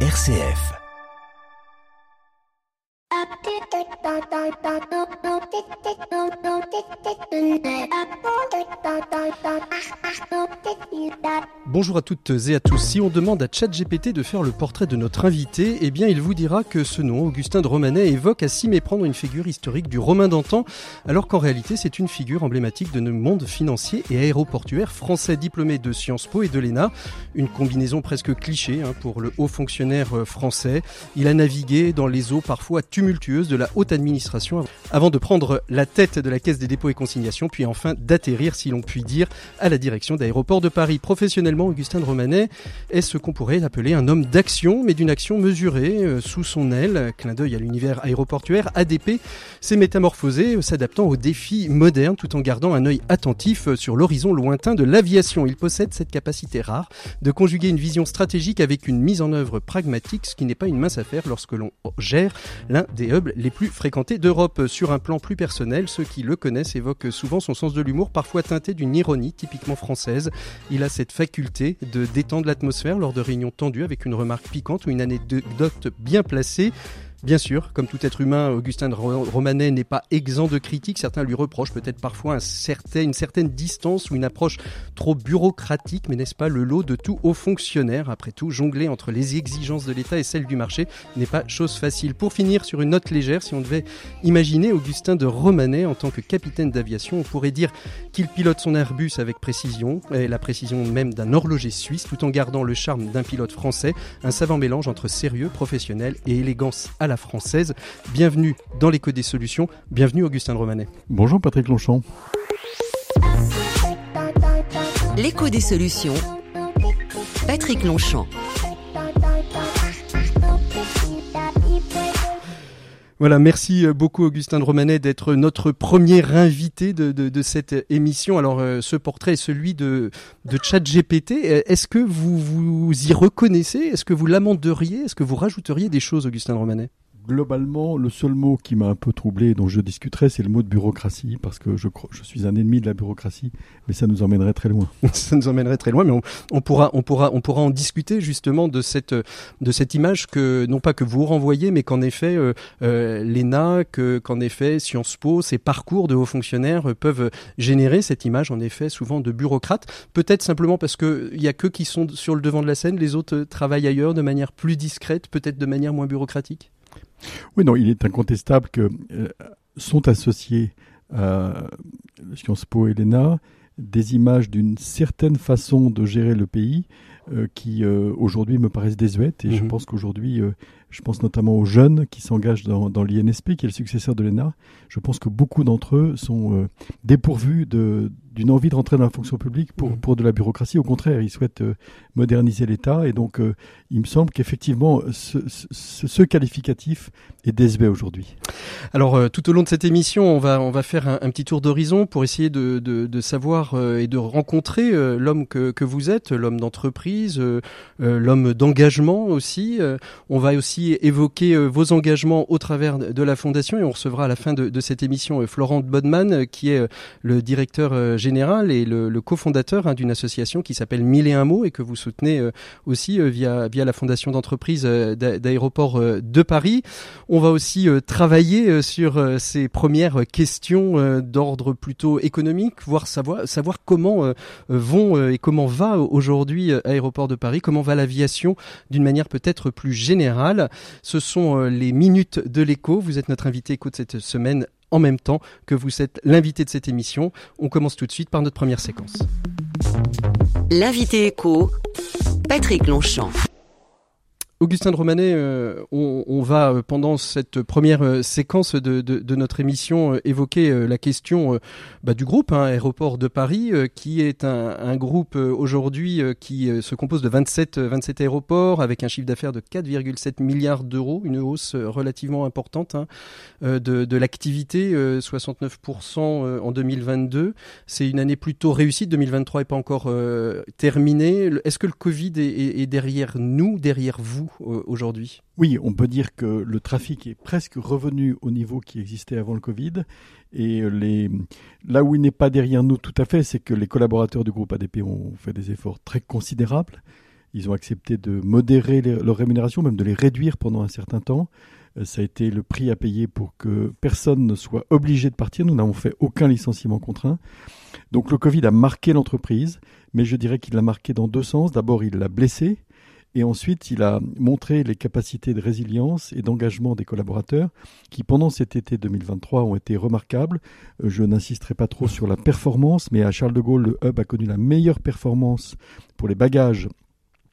RCF. Bonjour à toutes et à tous. Si on demande à ChatGPT de faire le portrait de notre invité, eh bien il vous dira que ce nom, Augustin de Romanet, évoque à s'y méprendre une figure historique du Romain d'antan, alors qu'en réalité c'est une figure emblématique de notre monde financier et aéroportuaire français diplômé de Sciences Po et de l'ENA. Une combinaison presque cliché hein, pour le haut fonctionnaire euh, français. Il a navigué dans les eaux parfois tumultueuses de la haute administration avant de prendre la tête de la Caisse des dépôts et consignations, puis enfin d'atterrir, si l'on peut dire, à la direction d'aéroports de Paris. Professionnellement, Augustin de Romanet est ce qu'on pourrait appeler un homme d'action, mais d'une action mesurée, euh, sous son aile. Clin d'œil à l'univers aéroportuaire, ADP s'est métamorphosé, euh, s'adaptant aux défis modernes tout en gardant un œil attentif euh, sur l'horizon lointain de l'aviation. Il possède cette capacité rare de conjuguer une vision stratégique avec une mise en œuvre pragmatique, ce qui n'est pas une mince affaire lorsque l'on gère l'un des hubs les plus fréquentés d'Europe. Sur un plan plus personnel, ceux qui le connaissent évoquent souvent son sens de l'humour, parfois teinté d'une ironie typiquement française. Il a cette faculté de détendre l'atmosphère lors de réunions tendues avec une remarque piquante ou une anecdote bien placée. Bien sûr, comme tout être humain, Augustin de Romanet n'est pas exempt de critiques. Certains lui reprochent peut-être parfois une certaine distance ou une approche trop bureaucratique, mais n'est-ce pas le lot de tout haut fonctionnaire Après tout, jongler entre les exigences de l'État et celles du marché n'est pas chose facile. Pour finir sur une note légère, si on devait imaginer Augustin de Romanet en tant que capitaine d'aviation, on pourrait dire qu'il pilote son Airbus avec précision, et la précision même d'un horloger suisse, tout en gardant le charme d'un pilote français, un savant mélange entre sérieux professionnel et élégance la française. Bienvenue dans l'écho des solutions. Bienvenue Augustin de Romanet. Bonjour Patrick Longchamp. L'écho des solutions. Patrick Longchamp. Voilà, merci euh, beaucoup Augustin Romanet d'être notre premier invité de, cette émission. Alors, euh, ce portrait est celui de, de GPT. Euh, est-ce que vous vous y reconnaissez? Est-ce que vous l'amenderiez? Est-ce que vous rajouteriez des choses, Augustin Romanet? Globalement, le seul mot qui m'a un peu troublé, dont je discuterai, c'est le mot de bureaucratie, parce que je, suis un ennemi de la bureaucratie, mais ça nous emmènerait très loin. ça nous emmènerait très loin, mais on, pourra, on, pourra, on pourra en discuter justement de cette, de cette image que, non pas que vous renvoyez, mais qu'en effet, euh, euh l'ENA, qu'en effet, Sciences Po, ces parcours de hauts fonctionnaires peuvent générer cette image, en effet, souvent de bureaucrates. Peut-être simplement parce qu'il n'y a que qui sont sur le devant de la scène, les autres travaillent ailleurs de manière plus discrète, peut-être de manière moins bureaucratique? Oui, non, il est incontestable que euh, sont associés à Sciences Po et l'ENA des images d'une certaine façon de gérer le pays euh, qui euh, aujourd'hui me paraissent désuètes et je mhm. pense qu'aujourd'hui je pense notamment aux jeunes qui s'engagent dans, dans l'INSP qui est le successeur de l'ENA je pense que beaucoup d'entre eux sont dépourvus de, d'une envie de rentrer dans la fonction publique pour, mmh. pour de la bureaucratie. Au contraire, ils souhaitent euh, moderniser l'État. Et donc, euh, il me semble qu'effectivement, ce, ce, qualificatif est désuet aujourd'hui. Alors, euh, tout au long de cette émission, on va, on va faire un, petit tour d'horizon pour essayer de, de, de savoir et de rencontrer l'homme que, que vous êtes, l'homme d'entreprise, l'homme d'engagement aussi. on va aussi évoquer vos engagements au travers de la Fondation et on recevra à la fin de, de cette émission Florent Bodman, qui est le directeur général et le, le cofondateur hein, d'une association qui s'appelle Mille et un mots et que vous soutenez euh, aussi euh, via, via la fondation d'entreprise euh, d'aéroports de Paris. On va aussi travailler sur ces premières questions d'ordre plutôt économique, voir savoir, savoir comment vont et comment va aujourd'hui Aéroport de Paris, comment va l'aviation d'une manière peut-être plus générale. Ce sont les minutes de l'écho. Vous êtes notre invité écho de cette semaine en même temps que vous êtes l'invité de cette émission. On commence tout de suite par notre première séquence. L'invité écho, Patrick Longchamp. Augustin de Romanet, euh, on, va euh, pendant cette première euh, séquence de, notre émission évoquer la question bah, du groupe hein, Aéroport de Paris, qui est un, groupe aujourd'hui qui se compose de 27, 27 aéroports avec un chiffre d'affaires de 4,7 milliards d'euros, une hausse relativement importante hein, de, l'activité, 69% en 2022. C'est une année plutôt réussie, 2023 n'est pas encore terminée. Est-ce que le Covid est derrière nous, derrière vous? Aujourd'hui? Oui, on peut dire que le trafic est presque revenu au niveau qui existait avant le Covid. Et là où il n'est pas derrière nous tout à fait, c'est que les collaborateurs du groupe ADP ont fait des efforts très considérables. Ils ont accepté de modérer leurs rémunérations, même de les réduire pendant un certain temps. Euh, ça a été le prix à payer pour que personne ne soit obligé de partir. Nous n'avons fait aucun licenciement contraint. Donc le Covid a marqué l'entreprise, mais je dirais qu'il l'a marqué dans deux sens. D'abord, il l'a blessé, et ensuite, il a montré les capacités de résilience et d'engagement des collaborateurs qui, pendant cet été 2023, ont été remarquables. Euh, je n'insisterai pas trop sur la performance, mais à Charles de Gaulle, le hub a connu la meilleure performance pour les bagages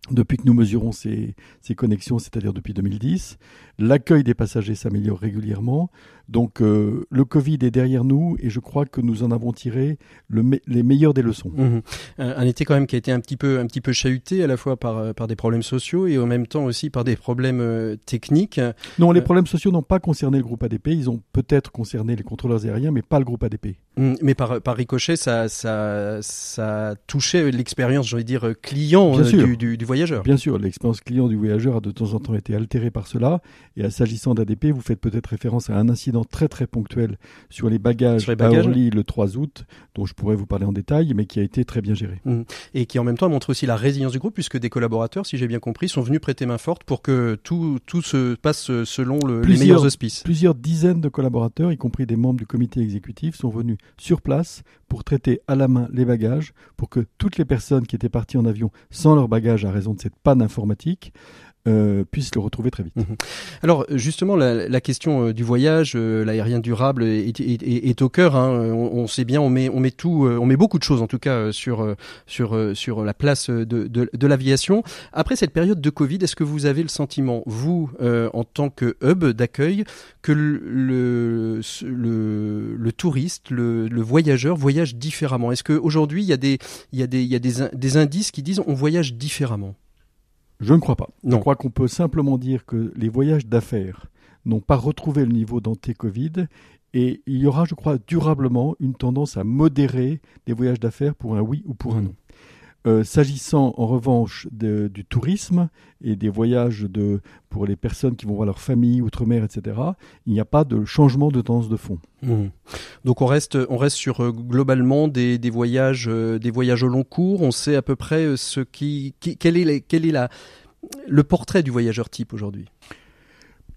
depuis que nous mesurons ces, connexions, c'est-à-dire depuis 2010. L'accueil des passagers s'améliore régulièrement. Donc euh, le Covid est derrière nous et je crois que nous en avons tiré les meilleures des leçons. Mmh. Un, été quand même qui a été un petit peu, un petit peu chahuté à la fois par, euh, par des problèmes sociaux et en même temps aussi par des problèmes euh, techniques. Non, les problèmes sociaux n'ont pas concerné le groupe ADP. Ils ont peut-être concerné les contrôleurs aériens, mais pas le groupe ADP. Mmh, mais par, par ricochet, ça, ça, ça touchait l'expérience, de dire, client du, du, du, voyageur. Bien sûr, l'expérience client du voyageur a de temps en temps été altérée par cela. Et s'agissant d'ADP, vous faites peut-être référence à un incident très très ponctuel sur les bagages, à Orly le 3 août, dont je pourrais vous parler en détail, mais qui a été très bien géré. Mmh. Et qui en même temps montre aussi la résilience du groupe, puisque des collaborateurs, si j'ai bien compris, sont venus prêter main forte pour que tout, tout se passe selon le, les meilleurs auspices. Plusieurs dizaines de collaborateurs, y compris des membres du comité exécutif, sont venus sur place pour traiter à la main les bagages, pour que toutes les personnes qui étaient parties en avion sans leurs bagages à raison de cette panne informatique euh, puissent le retrouver très vite. Mhm. Alors justement, la, question euh, du voyage, euh, l'aérien durable est, au cœur. Hein. On, sait bien, on met, on met tout, on met beaucoup de choses en tout cas sur sur sur la place de, de, l'aviation. Après cette période de Covid, est-ce que vous avez le sentiment, vous, en tant que hub d'accueil, que le, le, le, touriste, le, le, voyageur voyage différemment? Est-ce qu'aujourd'hui, il y a des il y a des il y a des, des indices qui disent on voyage différemment? Je ne crois pas. Je crois qu'on peut simplement dire que les voyages d'affaires n'ont pas retrouvé le niveau d'anté-Covid et il y aura, je crois, durablement une tendance à modérer les voyages d'affaires pour un oui ou pour un non. Euh, s'agissant en revanche du tourisme et des voyages de, pour les personnes qui vont voir leur famille outre-mer, etc., il n'y a pas de changement de tendance de fond. Mmh. Donc on reste, on reste sur euh, globalement des, des voyages, euh, des voyages au long cours. On sait à peu près ce qui, quel est, quel est la, le portrait du voyageur type aujourd'hui?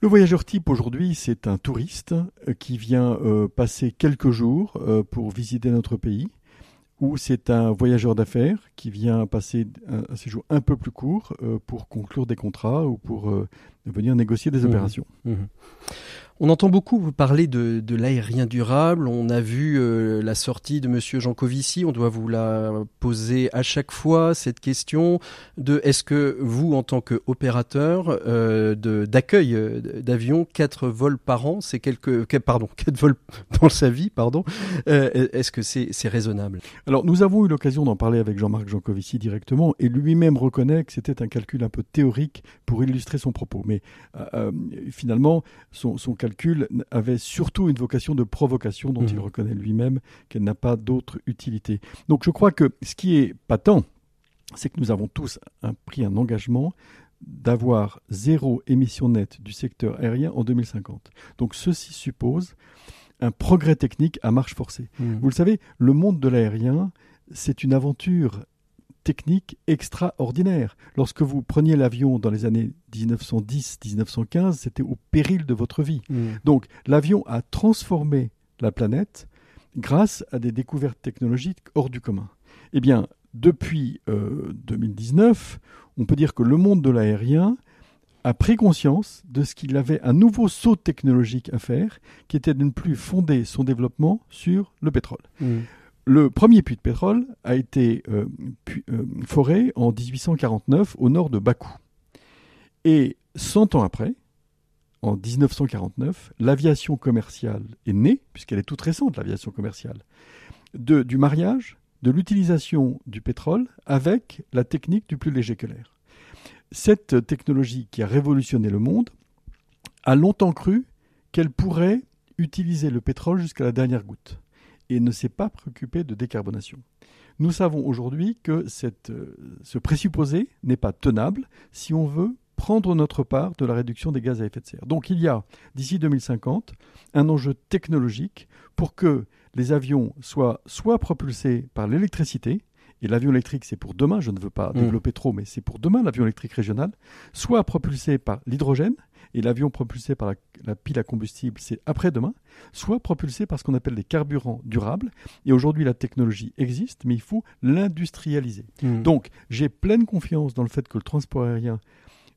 Le voyageur type aujourd'hui, c'est un touriste qui vient passer quelques jours pour visiter notre pays ou c'est un voyageur d'affaires qui vient passer un, séjour un peu plus court euh, pour conclure des contrats ou pour euh, venir négocier des mmh. opérations. Mmh. On entend beaucoup parler de, l'aérien durable. On a vu euh, la sortie de Monsieur Jancovici. On doit vous la poser à chaque fois cette question de est-ce que vous, en tant qu'opérateur euh, d'accueil euh, d'avions, quatre vols par an, c'est quelques pardon quatre vols dans sa vie, pardon. est-ce que c'est raisonnable? Alors nous avons eu l'occasion d'en parler avec Jean-Marc Jancovici directement et lui-même reconnaît que c'était un calcul un peu théorique pour illustrer son propos. Mais finalement, son, son calcul avait surtout une vocation de provocation dont il mhm. reconnaît lui-même qu'elle n'a pas d'autre utilité. Donc je crois que ce qui est patent, c'est que nous avons tous pris un engagement d'avoir zéro émission nette du secteur aérien en 2050. Donc ceci suppose un progrès technique à marche forcée. Mhm. Vous le savez, le monde de l'aérien, c'est une aventure technique extraordinaire. Lorsque vous preniez l'avion dans les années 1910-1915, c'était au péril de votre vie. Mm. Donc l'avion a transformé la planète grâce à des découvertes technologiques hors du commun. Eh bien, depuis 2019, euh, on peut dire que le monde de l'aérien a pris conscience de ce qu'il avait un nouveau saut technologique à faire, qui était de ne plus fonder son développement sur le pétrole. Mm. Le premier puits de pétrole a été euh, euh, foré en 1849 au nord de Bakou. Et 100 ans après, en 1949, l'aviation commerciale est née, puisqu'elle est toute récente, l'aviation commerciale, du mariage, de l'utilisation du pétrole avec la technique du plus léger que l'air. Cette technologie qui a révolutionné le monde a longtemps cru qu'elle pourrait utiliser le pétrole jusqu'à la dernière goutte et ne s'est pas préoccupé de décarbonation. Nous savons aujourd'hui que euh, ce présupposé n'est pas tenable si on veut prendre notre part de la réduction des gaz à effet de serre. Donc il y a, d'ici 2050, un enjeu technologique pour que les avions soient soit propulsés par l'électricité et l'avion électrique c'est pour demain, je ne veux pas Mm. développer trop, mais c'est pour demain l'avion électrique régional, soit propulsé par l'hydrogène, et l'avion propulsé par la, la pile à combustible c'est après-demain, soit propulsé par ce qu'on appelle des carburants durables, et aujourd'hui la technologie existe, mais il faut l'industrialiser. Mm. Donc, j'ai pleine confiance dans le fait que le transport aérien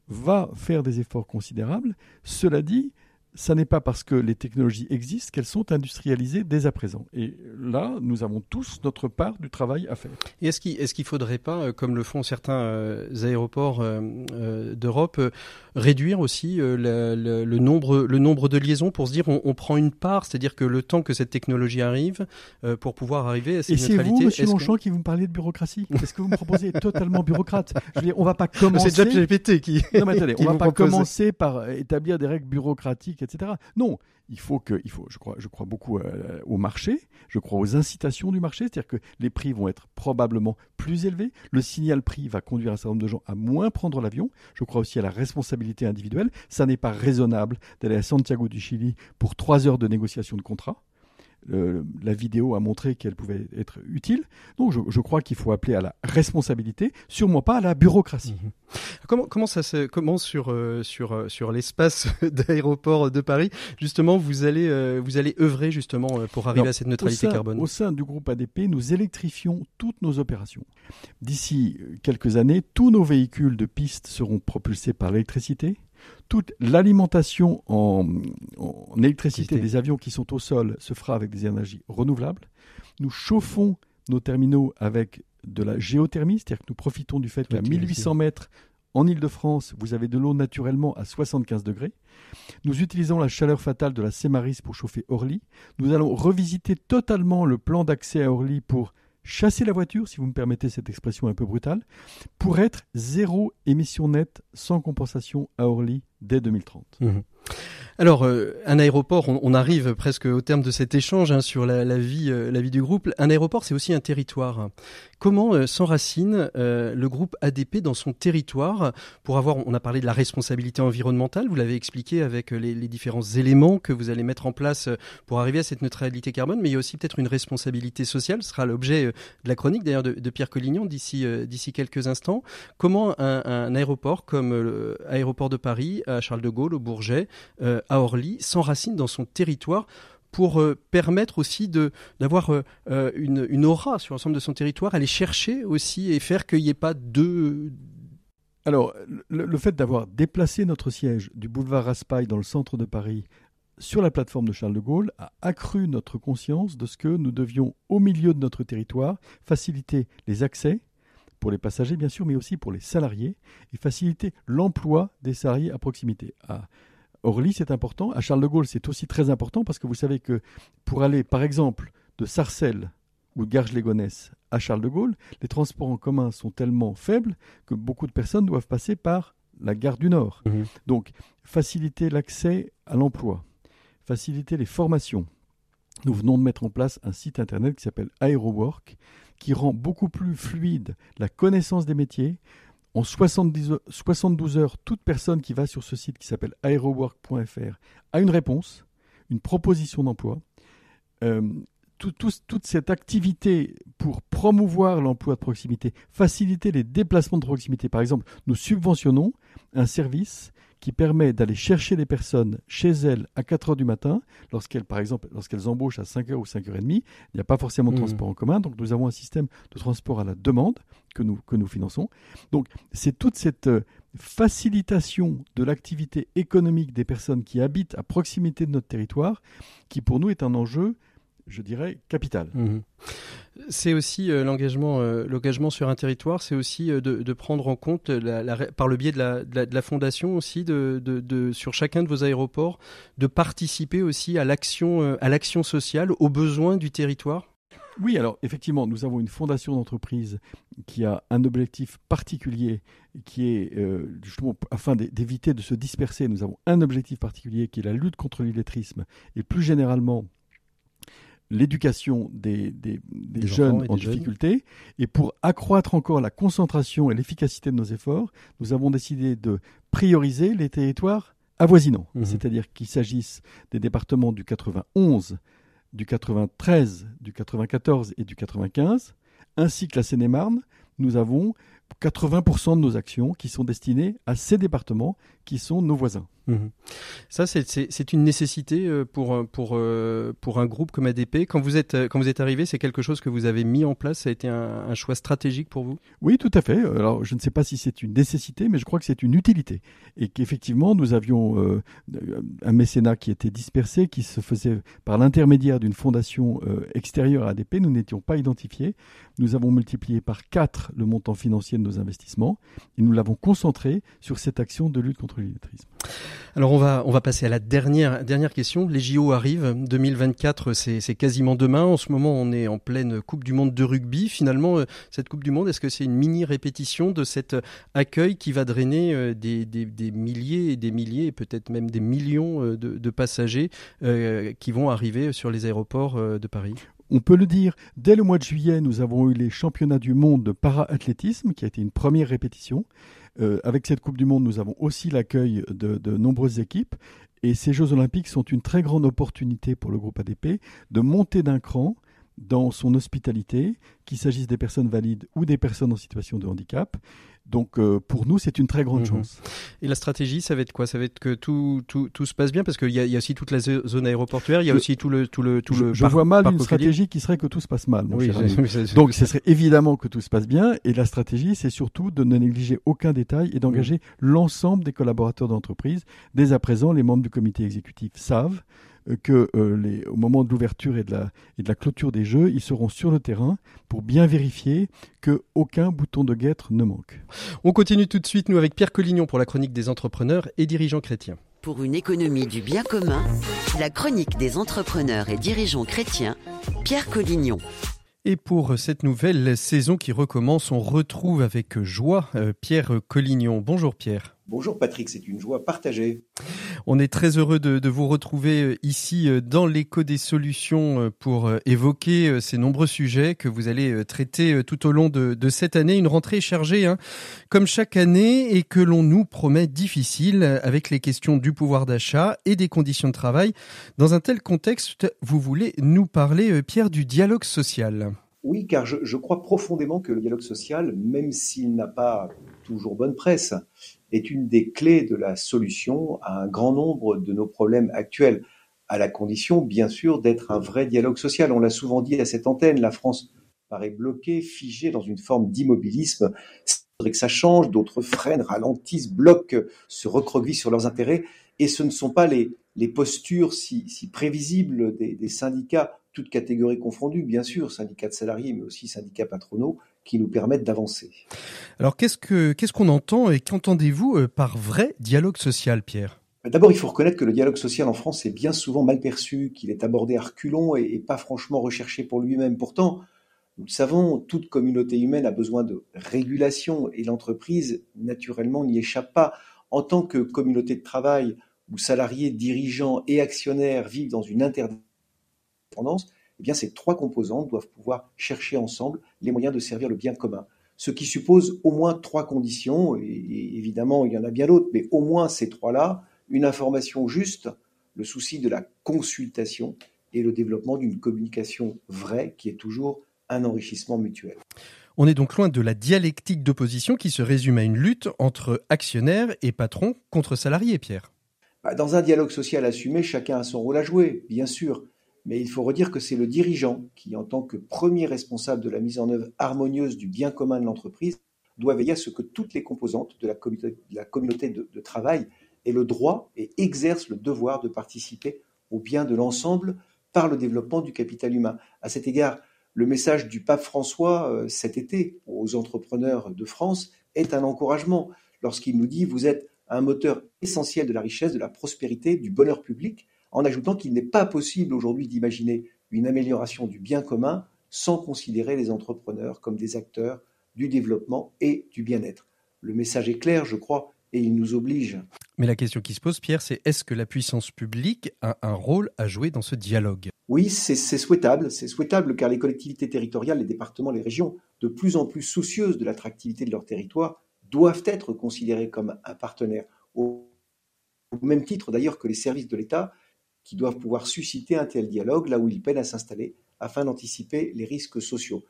va faire des efforts considérables. Cela dit, ça n'est pas parce que les technologies existent qu'elles sont industrialisées dès à présent. Et là, nous avons tous notre part du travail à faire. Et est-ce qu'il qu'il faudrait pas, euh, comme le font certains euh, aéroports euh, d'Europe, euh, réduire aussi la- la- le nombre le nombre de liaisons pour se dire on, on prend une part, c'est-à-dire que le temps que cette technologie arrive pour pouvoir arriver à cette Et c'est vous. Monsieur que- Longchamp, qui vous me parlez de bureaucratie? Est-ce que vous me proposez? Totalement bureaucrate Je veux dire, on va pas C'est commencer. ChatGPT qui. Non, mais attendez, on va pas commencer par établir des règles bureaucratiques, etc. Non, il faut que, il faut, je crois, beaucoup euh, au marché, je crois aux incitations du marché, c'est-à-dire que les prix vont être probablement plus élevés, le signal prix va conduire un certain nombre de gens à moins prendre l'avion. Je crois aussi à la responsabilité individuelle. Ça n'est pas raisonnable d'aller à Santiago du Chili pour trois heures de négociation de contrat. Euh, la vidéo a montré qu'elle pouvait être utile. Donc je, je crois qu'il faut appeler à la responsabilité, sûrement pas à la bureaucratie. Mhm. Comment, comment ça se commence sur, euh, sur, euh, sur l'espace d'aéroport de Paris Justement, vous allez, euh, vous allez œuvrer justement pour arriver Alors, à cette neutralité au sein, carbone? Au sein du groupe ADP, nous électrifions toutes nos opérations. D'ici quelques années, tous nos véhicules de piste seront propulsés par l'électricité. Toute l'alimentation en, en électricité des avions qui sont au sol se fera avec des énergies renouvelables. Nous chauffons nos terminaux avec de la géothermie, c'est-à-dire que nous profitons du fait qu'à Ok, 1800 mètres en Île-de-France, vous avez de l'eau naturellement à 75 degrés. Nous utilisons la chaleur fatale de la Sémaris pour chauffer Orly. Nous allons revisiter totalement le plan d'accès à Orly pour chasser la voiture, si vous me permettez cette expression un peu brutale, pour être zéro émission nette sans compensation à Orly dès 2030. Mhm. Alors, euh, un aéroport, on, arrive presque au terme de cet échange hein, sur la, vie, euh, la vie du groupe. Un aéroport, c'est aussi un territoire. Comment euh, s'enracine le groupe ADP dans son territoire pour avoir, on a parlé de la responsabilité environnementale, vous l'avez expliqué avec les, différents éléments que vous allez mettre en place pour arriver à cette neutralité carbone, mais il y a aussi peut-être une responsabilité sociale, ce sera l'objet de la chronique d'ailleurs de, Pierre Collignon d'ici quelques instants. Comment un, un aéroport comme l'aéroport de Paris, à Charles de Gaulle, au Bourget, euh, à Orly, s'enracine dans son territoire pour euh, permettre aussi d'avoir euh, une, aura sur l'ensemble de son territoire, aller chercher aussi et faire qu'il n'y ait pas deux... Alors, le, fait d'avoir déplacé notre siège du boulevard Raspail dans le centre de Paris sur la plateforme de Charles de Gaulle a accru notre conscience de ce que nous devions, au milieu de notre territoire, faciliter les accès pour les passagers, bien sûr, mais aussi pour les salariés, et faciliter l'emploi des salariés à proximité. Orly, c'est important. À Charles de Gaulle, c'est aussi très important parce que vous savez que pour aller, par exemple, de Sarcelles ou de Garges-les-Gonesse à Charles de Gaulle, les transports en commun sont tellement faibles que beaucoup de personnes doivent passer par la gare du Nord. Mhm. Donc, faciliter l'accès à l'emploi, faciliter les formations. Nous venons de mettre en place un site internet qui s'appelle AeroWork, qui rend beaucoup plus fluide la connaissance des métiers. En 70 heures- 72 heures, toute personne qui va sur ce site qui s'appelle aerowork.fr a une réponse, une proposition d'emploi. Euh, tout- tout- toute cette activité pour promouvoir l'emploi de proximité, faciliter les déplacements de proximité. Par exemple, nous subventionnons un service qui permet d'aller chercher les personnes chez elles à 4 heures du matin, lorsqu'elles, par exemple, lorsqu'elles embauchent à 5 heures ou 5 heures et demie. Il n'y a pas forcément de Mhm. transport en commun, donc nous avons un système de transport à la demande que nous, que nous finançons. Donc, c'est toute cette euh, facilitation de l'activité économique des personnes qui habitent à proximité de notre territoire qui, pour nous, est un enjeu, je dirais, capital. Mhm. C'est aussi euh, l'engagement, euh, l'engagement sur un territoire, c'est aussi euh, de, de prendre en compte, la, la ré- par le biais de la, de la, de la fondation aussi, de, sur chacun de vos aéroports, de participer aussi à l'action, à l'action sociale, aux besoins du territoire. Oui, alors effectivement, nous avons une fondation d'entreprise qui a un objectif particulier, qui est euh, justement afin d'é- d'éviter de se disperser. Nous avons un objectif particulier qui est la lutte contre l'illettrisme et plus généralement l'éducation des, des- des Des jeunes en jeunes. difficulté. Et pour accroître encore la concentration et l'efficacité de nos efforts, nous avons décidé de prioriser les territoires avoisinants, Mhm. c'est-à-dire qu'il s'agisse des départements du 91, du 93, du 94 et du 95, ainsi que la Seine-et-Marne, nous avons 80% de nos actions qui sont destinées à ces départements qui sont nos voisins. Mhm. Ça, c'est une nécessité euh, pour, pour, euh, pour un groupe comme ADP. Quand vous êtes, quand vous êtes arrivé, c'est quelque chose que vous avez mis en place Ça a été un, choix stratégique pour vous? Oui, tout à fait. Alors, je ne sais pas si c'est une nécessité, mais je crois que c'est une utilité. Et qu'effectivement, nous avions euh, un mécénat qui était dispersé, qui se faisait par l'intermédiaire d'une fondation extérieure à ADP. Nous n'étions pas identifiés. Nous avons multiplié par 4 le montant financier de nos investissements et nous l'avons concentré sur cette action de lutte contre l'illettrisme. Alors on va on va passer à la dernière dernière question. Les JO arrivent, 2024 c'est quasiment demain. En ce moment on est en pleine Coupe du Monde de rugby. Finalement euh, cette Coupe du Monde est-ce que c'est une mini répétition de cet accueil qui va drainer euh, des, des, milliers et des milliers peut-être même des millions euh, de passagers qui vont arriver sur les aéroports de Paris? On peut le dire, dès le mois de juillet, nous avons eu les championnats du monde de para-athlétisme, qui a été une première répétition. Euh, avec cette Coupe du Monde, nous avons aussi l'accueil de, nombreuses équipes. Et ces Jeux olympiques sont une très grande opportunité pour le groupe ADP de monter d'un cran dans son hospitalité, qu'il s'agisse des personnes valides ou des personnes en situation de handicap. Donc euh, pour nous, c'est une très grande mhm. chance. Et la stratégie, ça va être quoi? Ça va être que tout, tout, tout, se passe bien parce qu'il y, a aussi toute la zone aéroportuaire, il y a aussi tout le tout le tout je, le. Je vois mal une stratégie qui serait que tout se passe mal. Mon oui, Donc ce serait évidemment que tout se passe bien et la stratégie, c'est surtout de ne négliger aucun détail et d'engager mhm. l'ensemble des collaborateurs d'entreprise. Dès à présent, les membres du comité exécutif savent que euh, les, au moment de l'ouverture et, de la, et de la clôture des jeux, ils seront sur le terrain pour bien vérifier que aucun bouton de guêtre ne manque. On continue tout de suite, nous, avec Pierre Collignon pour la chronique des entrepreneurs et dirigeants chrétiens. Pour une économie du bien commun, la chronique des entrepreneurs et dirigeants chrétiens, Pierre Collignon. Et pour cette nouvelle saison qui recommence, on retrouve avec joie euh, Pierre Collignon. Bonjour Pierre. Bonjour Patrick, c'est une joie partagée. On est très heureux de, vous retrouver euh, ici euh, dans l'écho des solutions euh, pour évoquer ces nombreux sujets que vous allez traiter tout au long de, cette année. Une rentrée chargée, hein, comme chaque année, et que l'on nous promet difficile avec les questions du pouvoir d'achat et des conditions de travail. Dans un tel contexte, vous voulez nous parler, Pierre, du dialogue social. Oui, car je, je crois profondément que le dialogue social, même s'il n'a pas toujours bonne presse, est une des clés de la solution à un grand nombre de nos problèmes actuels, à la condition, bien sûr, d'être un vrai dialogue social. On l'a souvent dit à cette antenne, la France paraît bloquée, figée dans une forme d'immobilisme. Il faudrait que ça change, d'autres freinent, ralentissent, bloquent, se recroquevillent sur leurs intérêts. Et ce ne sont pas les, postures si, si prévisibles des syndicats, toutes catégories confondues, bien sûr, syndicats de salariés, mais aussi syndicats patronaux, qui nous permettent d'avancer. Alors qu'est-ce que qu'est-ce qu'on entend et qu'entendez-vous euh, par vrai dialogue social, Pierre? D'abord, il faut reconnaître que le dialogue social en France est bien souvent mal perçu, qu'il est abordé à reculons et, pas franchement recherché pour lui-même. Pourtant, nous le savons, toute communauté humaine a besoin de régulation et l'entreprise, naturellement, n'y échappe pas. En tant que communauté de travail où salariés, dirigeants et actionnaires vivent dans une interdépendance, eh bien, ces trois composantes doivent pouvoir chercher ensemble les moyens de servir le bien commun. Ce qui suppose au moins trois conditions, et évidemment, il y en a bien d'autres, mais au moins ces trois-là, une information juste, le souci de la consultation et le développement d'une communication vraie qui est toujours un enrichissement mutuel. On est donc loin de la dialectique d'opposition qui se résume à une lutte entre actionnaires et patrons contre salariés, Pierre. Bah, dans un dialogue social assumé, chacun a son rôle à jouer, bien sûr mais il faut redire que c'est le dirigeant qui, en tant que premier responsable de la mise en œuvre harmonieuse du bien commun de l'entreprise, doit veiller à ce que toutes les composantes de la communauté, de, travail aient le droit et exercent le devoir de participer au bien de l'ensemble par le développement du capital humain. À cet égard, le message du pape François euh, cet été aux entrepreneurs de France est un encouragement lorsqu'il nous dit vous êtes un moteur essentiel de la richesse, de la prospérité, du bonheur public en ajoutant qu'il n'est pas possible aujourd'hui d'imaginer une amélioration du bien commun sans considérer les entrepreneurs comme des acteurs du développement et du bien-être. Le message est clair, je crois, et il nous oblige. Mais la question qui se pose, Pierre, c'est est-ce que la puissance publique a un rôle à jouer dans ce dialogue? Oui, c'est souhaitable. C'est souhaitable car les collectivités territoriales, les départements, les régions, de plus en plus soucieuses de l'attractivité de leur territoire, doivent être considérées comme un partenaire. Au même titre d'ailleurs que les services de l'État, qui doivent pouvoir susciter un tel dialogue là où ils peinent à s'installer afin d'anticiper les risques sociaux.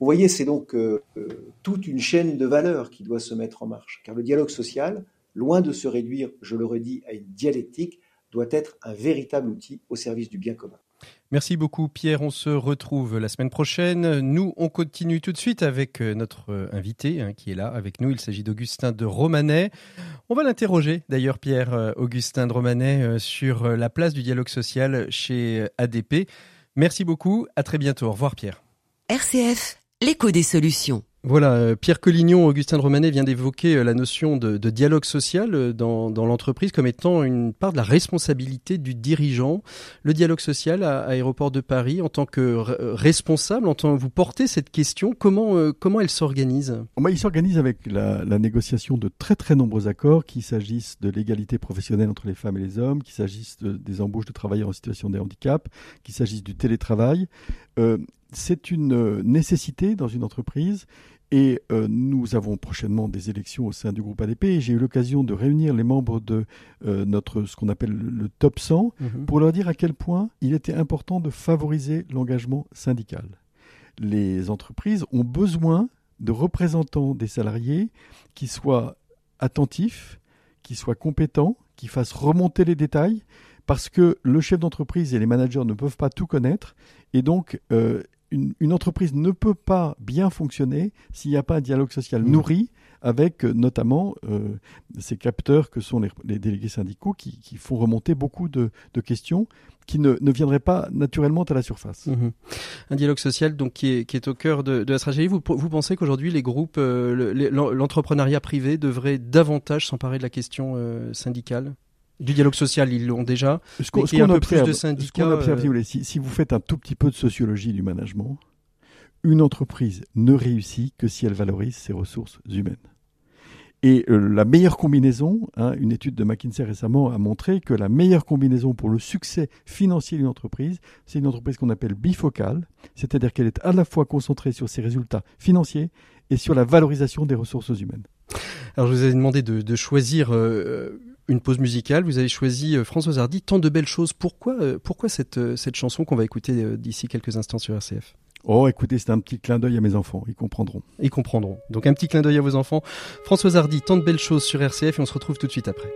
Vous voyez, c'est donc euh, euh, toute une chaîne de valeurs qui doit se mettre en marche, car le dialogue social, loin de se réduire, je le redis, à une dialectique, doit être un véritable outil au service du bien commun. Merci beaucoup Pierre, on se retrouve la semaine prochaine. Nous, on continue tout de suite avec euh, notre invité hein, qui est là avec nous. Il s'agit d'Augustin de Romanet. On va l'interroger d'ailleurs Pierre Augustin de Romanet sur la place du dialogue social chez ADP. Merci beaucoup, à très bientôt. Au revoir Pierre. RCF l'écho des solutions. Voilà, euh, Pierre Collignon, Augustin de Romanet vient d'évoquer euh, la notion de, dialogue social euh, dans, l'entreprise comme étant une part de la responsabilité du dirigeant. Le dialogue social à, Aéroport de Paris, en tant que responsable, en tant vous portez cette question, comment, comment elle s'organise? Il s'organise avec la, négociation de très très nombreux accords, qu'il s'agisse de l'égalité professionnelle entre les femmes et les hommes, qu'il s'agisse des embauches de travailleurs en situation de handicap, qu'il s'agisse du télétravail c'est une nécessité dans une entreprise et euh, nous avons prochainement des élections au sein du groupe ADP et j'ai eu l'occasion de réunir les membres de euh, notre ce qu'on appelle le top 100 mhm. pour leur dire à quel point il était important de favoriser l'engagement syndical. Les entreprises ont besoin de représentants des salariés qui soient attentifs, qui soient compétents, qui fassent remonter les détails parce que le chef d'entreprise et les managers ne peuvent pas tout connaître et donc une, entreprise ne peut pas bien fonctionner s'il n'y a pas un dialogue social mmh. nourri avec euh, notamment euh, ces capteurs que sont les, délégués syndicaux qui, font remonter beaucoup de, questions qui ne, viendraient pas naturellement à la surface. Mmh. Un dialogue social donc qui est, au cœur de, la stratégie. Vous, vous pensez qu'aujourd'hui les groupes, euh, l'entrepreneuriat privé devrait davantage s'emparer de la question syndicale? Du dialogue social, ils l'ont déjà. Ce qu'on observe, de syndicats, euh, si, vous faites un tout petit peu de sociologie du management, une entreprise ne réussit que si elle valorise ses ressources humaines. Et euh, la meilleure combinaison, hein, une étude de McKinsey récemment a montré que la meilleure combinaison pour le succès financier d'une entreprise, c'est une entreprise qu'on appelle bifocale, c'est-à-dire qu'elle est à la fois concentrée sur ses résultats financiers et sur la valorisation des ressources humaines. Alors je vous ai demandé de, choisir euh, une pause musicale. Vous avez choisi euh, Françoise Hardy, Tant de belles choses. Pourquoi, euh, pourquoi cette, euh, cette chanson qu'on va écouter d'ici quelques instants sur RCF Oh, écoutez, c'est un petit clin d'œil à mes enfants, ils comprendront. Ils comprendront. Donc un petit clin d'œil à vos enfants. Françoise Hardy, Tant de belles choses sur RCF et on se retrouve tout de suite après.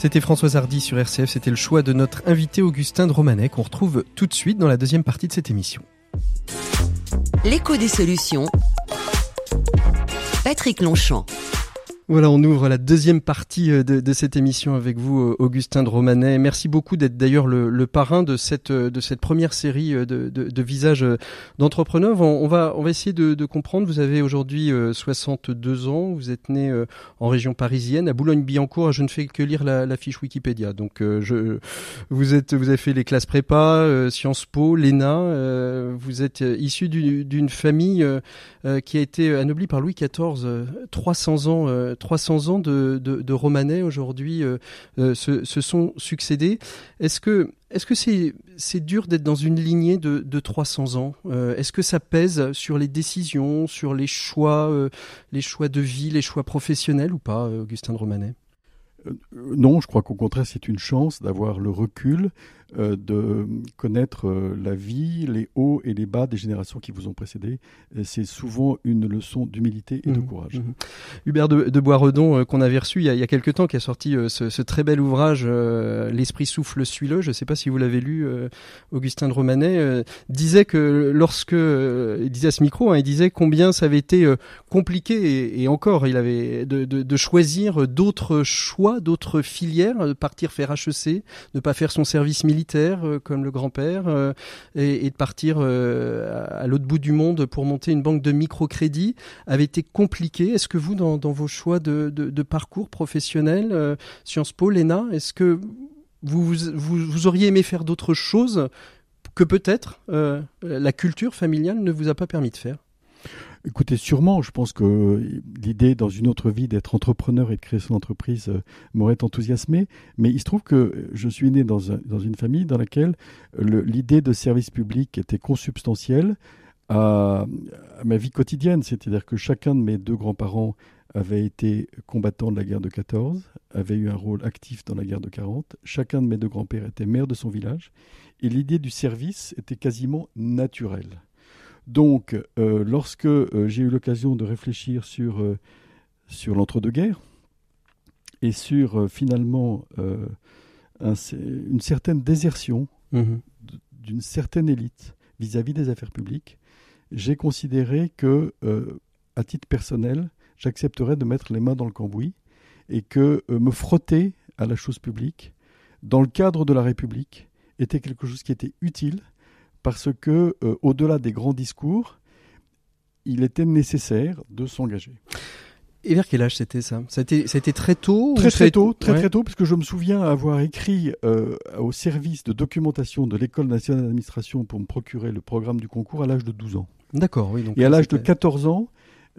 C'était Françoise Hardy sur RCF, c'était le choix de notre invité Augustin de Romanet qu'on retrouve tout de suite dans la deuxième partie de cette émission. L'écho des solutions. Patrick Longchamp. Voilà, on ouvre la deuxième partie euh, de, de cette émission avec vous, euh, Augustin de Romanet. Merci beaucoup d'être d'ailleurs le, le parrain de cette, euh, de cette première série de, de, de visages d'entrepreneurs. On, on, va, on va essayer de, comprendre. Vous avez aujourd'hui 62 ans. Vous êtes né en région parisienne, à Boulogne-Billancourt. Je ne fais que lire la, la fiche Wikipédia. Donc, je, vous êtes, vous avez fait les classes prépa, Sciences Po, l'ENA. Vous êtes issu d'une famille qui a été anoblie par Louis XIV, 300 ans 300 ans de, de, aujourd'hui euh, euh, se, se, sont succédés. Est-ce que est-ce que c'est dur d'être dans une lignée de, de 300 ans euh, Est-ce que ça pèse sur les décisions, sur les choix, les choix de vie, les choix professionnels ou pas, Augustin de Romanet non, je crois qu'au contraire, c'est une chance d'avoir le recul, euh, de connaître euh, la vie, les hauts et les bas des générations qui vous ont précédé. C'est souvent une leçon d'humilité et de Mmh, courage. mmh. Hubert de, de Boisredon, euh, qu'on avait reçu il y a, il y a quelques temps, qui a sorti ce, ce très bel ouvrage L'esprit souffle, suis-le. Je ne sais pas si vous l'avez lu, Augustin de Romanet, disait que lorsque il disait à ce micro, hein, il disait combien ça avait été compliqué et, et encore, il avait de, de, de choisir d'autres choix, d'autres filières, de partir faire HEC, ne pas faire son service militaire euh, comme le grand-père euh, et, de partir euh, à, l'autre bout du monde pour monter une banque de microcrédit avait été compliqué. Est-ce que vous, dans, vos choix de, de, parcours professionnel, Sciences Po, l'ENA, est-ce que vous, vous, auriez aimé faire d'autres choses que peut-être la culture familiale ne vous a pas permis de faire? Écoutez, sûrement, je pense que l'idée dans une autre vie d'être entrepreneur et de créer son entreprise euh, m'aurait enthousiasmé, mais il se trouve que je suis né dans, un- dans une famille dans laquelle le- l'idée de service public était consubstantielle à, à ma vie quotidienne, c'est-à-dire que chacun de mes deux grands-parents avait été combattant de la guerre de 14, avait eu un rôle actif dans la guerre de 40, chacun de mes deux grands-pères était maire de son village, et l'idée du service était quasiment naturelle. Donc, euh, lorsque euh, j'ai eu l'occasion de réfléchir sur, euh, sur l'entre-deux-guerres et sur finalement un- une certaine désertion Mhm. d'une certaine élite vis-à-vis des affaires publiques, j'ai considéré que, à titre personnel, j'accepterais de mettre les mains dans le cambouis et que me frotter à la chose publique, dans le cadre de la République, était quelque chose qui était utile parce que, euh, au-delà des grands discours, il était nécessaire de s'engager. Et vers quel âge c'était ça? Été très tôt Très très tôt, très Ouais. très tôt, parce que je me souviens avoir écrit euh, au service de documentation de l'École nationale d'administration pour me procurer le programme du concours à l'âge de 12 ans. D'accord, oui. Donc Et à l'âge de c'était- 14 ans,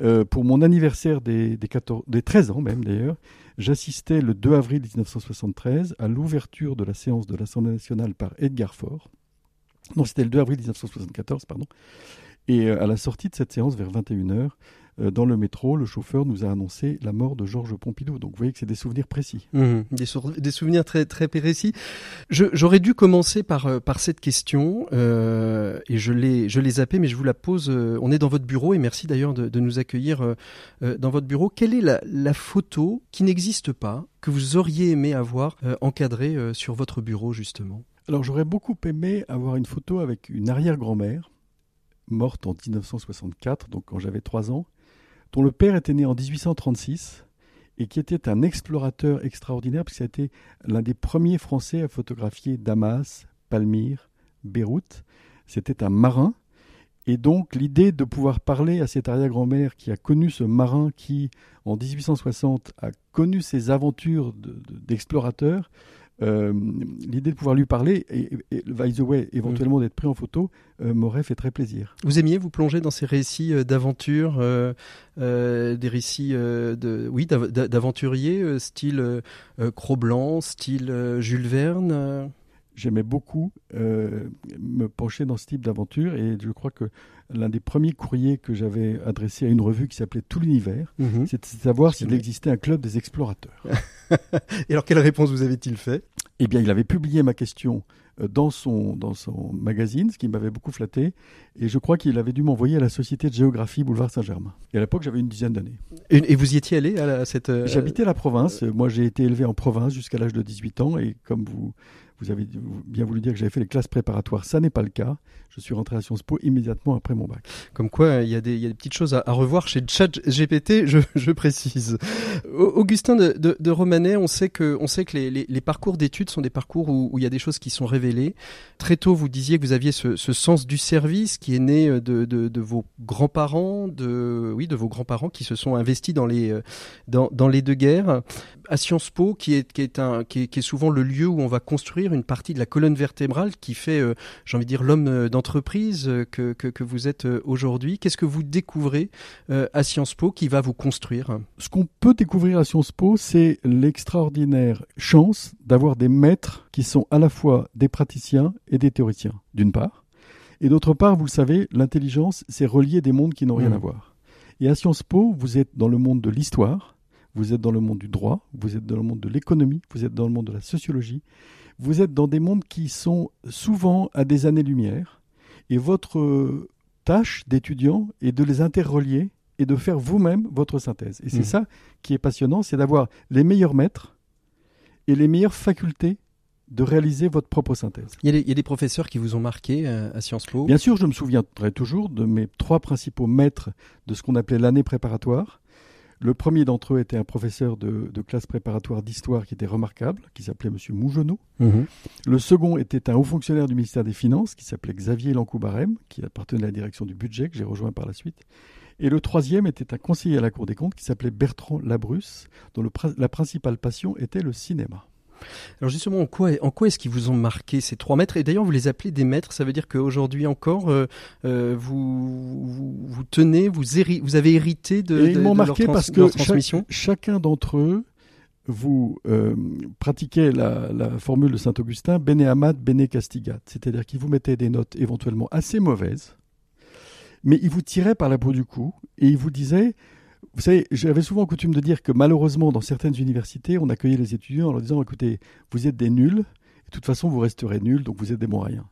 euh, pour mon anniversaire des, des, 14 des 13 ans même d'ailleurs, j'assistais le 2 avril 1973 à l'ouverture de la séance de l'Assemblée nationale par Edgar Faure. Non, c'était le 2 avril 1974, pardon. Et euh, à la sortie de cette séance, vers 21h, euh, dans le métro, le chauffeur nous a annoncé la mort de Georges Pompidou. Donc vous voyez que c'est des souvenirs précis. Mhm. Des, souvenirs très très précis. J'aurais dû commencer par euh, cette question et je l'ai zappée, mais je vous la pose. on est dans votre bureau et merci d'ailleurs de, nous accueillir dans votre bureau. Quelle est la, photo qui n'existe pas que vous auriez aimé avoir encadrée sur votre bureau justement? Alors j'aurais beaucoup aimé avoir une photo avec une arrière-grand-mère, morte en 1964, donc quand j'avais 3 ans, dont le père était né en 1836 et qui était un explorateur extraordinaire, parce que c'était l'un des premiers Français à photographier Damas, Palmyre, Beyrouth. C'était un marin. Et donc l'idée de pouvoir parler à cette arrière-grand-mère qui a connu ce marin qui, en 1860, a connu ses aventures de- de- d'explorateur, euh, l'idée de pouvoir lui parler et, et, by the way, éventuellement d'être pris en photo, euh, m'aurait fait très plaisir. Vous aimiez vous plonger dans ces récits euh, d'aventure, des récits de, oui, d'aventuriers, style Cro-Blanc, style Jules Verne j'aimais beaucoup euh, me pencher dans ce type d'aventure et je crois que l'un des premiers courriers que j'avais adressé à une revue qui s'appelait Tout l'univers, mhm. c'était de savoir s'il existait un club des explorateurs. et alors quelle réponse vous avez-il fait? Eh bien, il avait publié ma question euh, dans son, dans son magazine, ce qui m'avait beaucoup flatté. Et je crois qu'il avait dû m'envoyer à la Société de géographie Boulevard Saint-Germain. Et à l'époque, j'avais une dizaine d'années. Et, vous y étiez allé à, cette... Euh, J'habitais la province. Moi, j'ai été élevé en province jusqu'à l'âge de 18 ans. Et comme vous, vous avez bien voulu dire que j'avais fait les classes préparatoires. Ça n'est pas le cas. Je suis rentré à Sciences Po immédiatement après mon bac. Comme quoi, il y a des, petites choses à, revoir chez ChatGPT, je, je précise. Augustin de, Romanet, on sait que, les, parcours d'études sont des parcours où, il y a des choses qui sont révélées. Très tôt, vous disiez que vous aviez ce, sens du service qui est né de, de vos grands-parents, de, oui, de vos grands-parents qui se sont investis dans les, les deux guerres. À Sciences Po, qui est, qui est, un, qui est, qui est souvent le lieu où on va construire une partie de la colonne vertébrale qui fait, euh, j'ai envie de dire, l'homme euh, d'entreprise euh, que, que, vous êtes aujourd'hui. Qu'est-ce que vous découvrez à Sciences Po qui va vous construire? Ce qu'on peut découvrir à Sciences Po, c'est l'extraordinaire chance d'avoir des maîtres qui sont à la fois des praticiens et des théoriciens, d'une part. Et d'autre part, vous le savez, l'intelligence, c'est relier des mondes qui n'ont rien mmh. à voir. Et à Sciences Po, vous êtes dans le monde de l'histoire, vous êtes dans le monde du droit, vous êtes dans le monde de l'économie, vous êtes dans le monde de la sociologie, vous êtes dans des mondes qui sont souvent à des années-lumière, et votre euh, tâche d'étudiant est de les interrelier et de faire vous-même votre synthèse. Et c'est mmh. ça qui est passionnant, c'est d'avoir les meilleurs maîtres et les meilleures facultés de réaliser votre propre synthèse. Il y a des, professeurs qui vous ont marqué euh, à Sciences Po? Bien sûr, je me souviendrai toujours de mes trois principaux maîtres de ce qu'on appelait l'année préparatoire. Le premier d'entre eux était un professeur de, classe préparatoire d'histoire qui était remarquable, qui s'appelait M. Mougenot. Mhm. Le second était un haut fonctionnaire du ministère des Finances qui s'appelait Xavier Lancoubarem, qui appartenait à la direction du budget, que j'ai rejoint par la suite. Et le troisième était un conseiller à la Cour des comptes qui s'appelait Bertrand Labrusse, dont la principale passion était le cinéma. Alors justement, en quoi, en quoi est-ce qu'ils vous ont marqué ces trois maîtres? Et d'ailleurs, vous les appelez des maîtres, ça veut dire qu'aujourd'hui encore, euh, euh, vous, vous, tenez, vous, vous avez hérité de, ils m'ont marqué parce que chacun d'entre eux, vous euh, pratiquez la, la, formule de Saint-Augustin, bene amat, bene castigat, c'est-à-dire qu'ils vous mettaient des notes éventuellement assez mauvaises, mais ils vous tiraient par la peau du cou et ils vous disaient vous savez, j'avais souvent coutume de dire que malheureusement, dans certaines universités, on accueillait les étudiants en leur disant écoutez, vous êtes des nuls, et de toute façon, vous resterez nuls, donc vous êtes des bons à rien.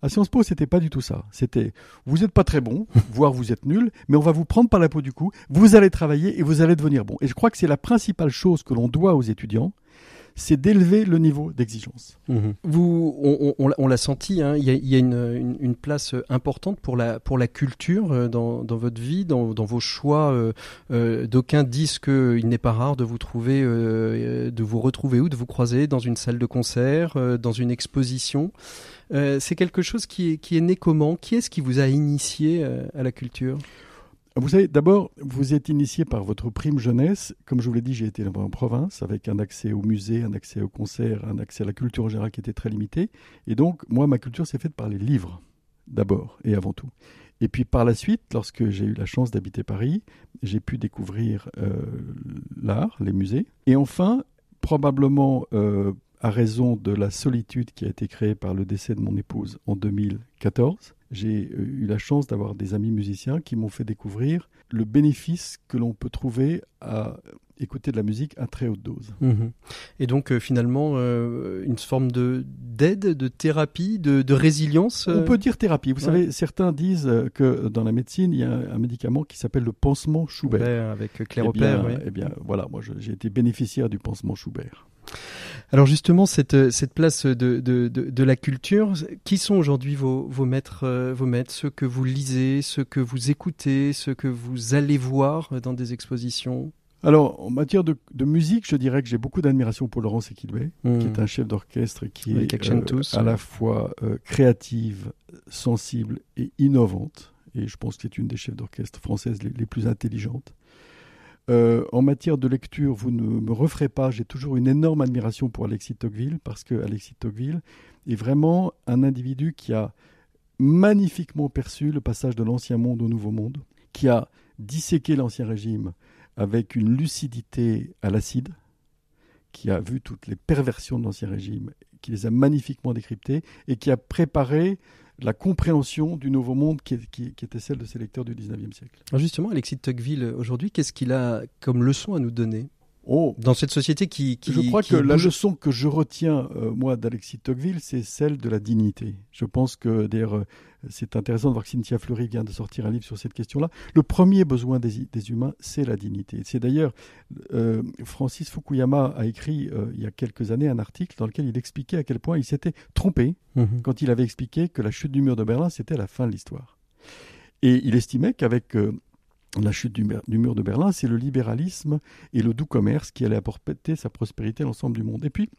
À Sciences Po, c'était pas du tout ça. C'était vous n'êtes pas très bon, voire vous êtes nul, mais on va vous prendre par la peau du cou, vous allez travailler et vous allez devenir bon. Et je crois que c'est la principale chose que l'on doit aux étudiants, c'est d'élever le niveau d'exigence. Mhm. Vous, on, l'a senti, hein, il y a, une, place importante pour la, pour la culture euh, dans, votre vie, dans, vos choix. Euh, euh, d'aucuns disent qu'il n'est pas rare de vous trouver, de vous retrouver ou de vous croiser dans une salle de concert, dans une exposition. c'est quelque chose qui est, qui est né comment? Qui est-ce qui vous a initié à la culture? Vous savez, d'abord, vous êtes initié par votre prime jeunesse. Comme je vous l'ai dit, j'ai été en province avec un accès au musée, un accès au concert, un accès à la culture en général qui était très limité. Et donc, moi, ma culture s'est faite par les livres, d'abord et avant tout. Et puis par la suite, lorsque j'ai eu la chance d'habiter Paris, j'ai pu découvrir euh, l'art, les musées. Et enfin, probablement euh, à raison de la solitude qui a été créée par le décès de mon épouse en 2014, j'ai euh, eu la chance d'avoir des amis musiciens qui m'ont fait découvrir le bénéfice que l'on peut trouver à écouter de la musique à très haute dose. Mhm. Et donc euh, finalement, euh, une forme de d'aide, de thérapie, de, résilience On peut dire thérapie. Vous savez, certains disent que dans la médecine, il y a un, médicament qui s'appelle le pansement Schubert. avec Claire eh bien, eh bien, voilà, moi j'ai été bénéficiaire du pansement Schubert. Alors justement, cette, cette place de, de, de, la culture, qui sont aujourd'hui vos, vos, maîtres, euh, vos maîtres, ceux que vous lisez, ceux que vous écoutez, ceux que vous allez voir dans des expositions? Alors, en matière de, de, musique, je dirais que j'ai beaucoup d'admiration pour Laurence Equilbé, qui est hmm. un chef d'orchestre qui est euh, à la fois euh, créative, sensible et innovante. Et je pense que c'est une des chefs d'orchestre françaises les, les, plus intelligentes. Euh, en matière de lecture, vous ne me referez pas. J'ai toujours une énorme admiration pour Alexis Tocqueville parce que Alexis Tocqueville est vraiment un individu qui a magnifiquement perçu le passage de l'ancien monde au nouveau monde, qui a disséqué l'ancien régime avec une lucidité à l'acide, qui a vu toutes les perversions de l'ancien régime, qui les a magnifiquement décryptées et qui a préparé la compréhension du nouveau monde qui, était celle de ses lecteurs du 19e siècle. justement, Alexis de Tocqueville, aujourd'hui, qu'est-ce qu'il a comme leçon à nous donner? Oh, dans cette société qui, Je crois que la leçon que je retiens, euh, moi, d'Alexis Tocqueville, c'est celle de la dignité. Je pense que, d'ailleurs, euh, c'est intéressant de voir que Cynthia Fleury vient de sortir un livre sur cette question-là. Le premier besoin des, humains, c'est la dignité. C'est d'ailleurs, euh, Francis Fukuyama a écrit il y a quelques années un article dans lequel il expliquait à quel point il s'était trompé mhm. quand il avait expliqué que la chute du mur de Berlin, c'était la fin de l'histoire. Et il estimait qu'avec la chute du, mur de Berlin, c'est le libéralisme et le doux commerce qui allaient apporter sa prospérité à l'ensemble du monde. Et puis,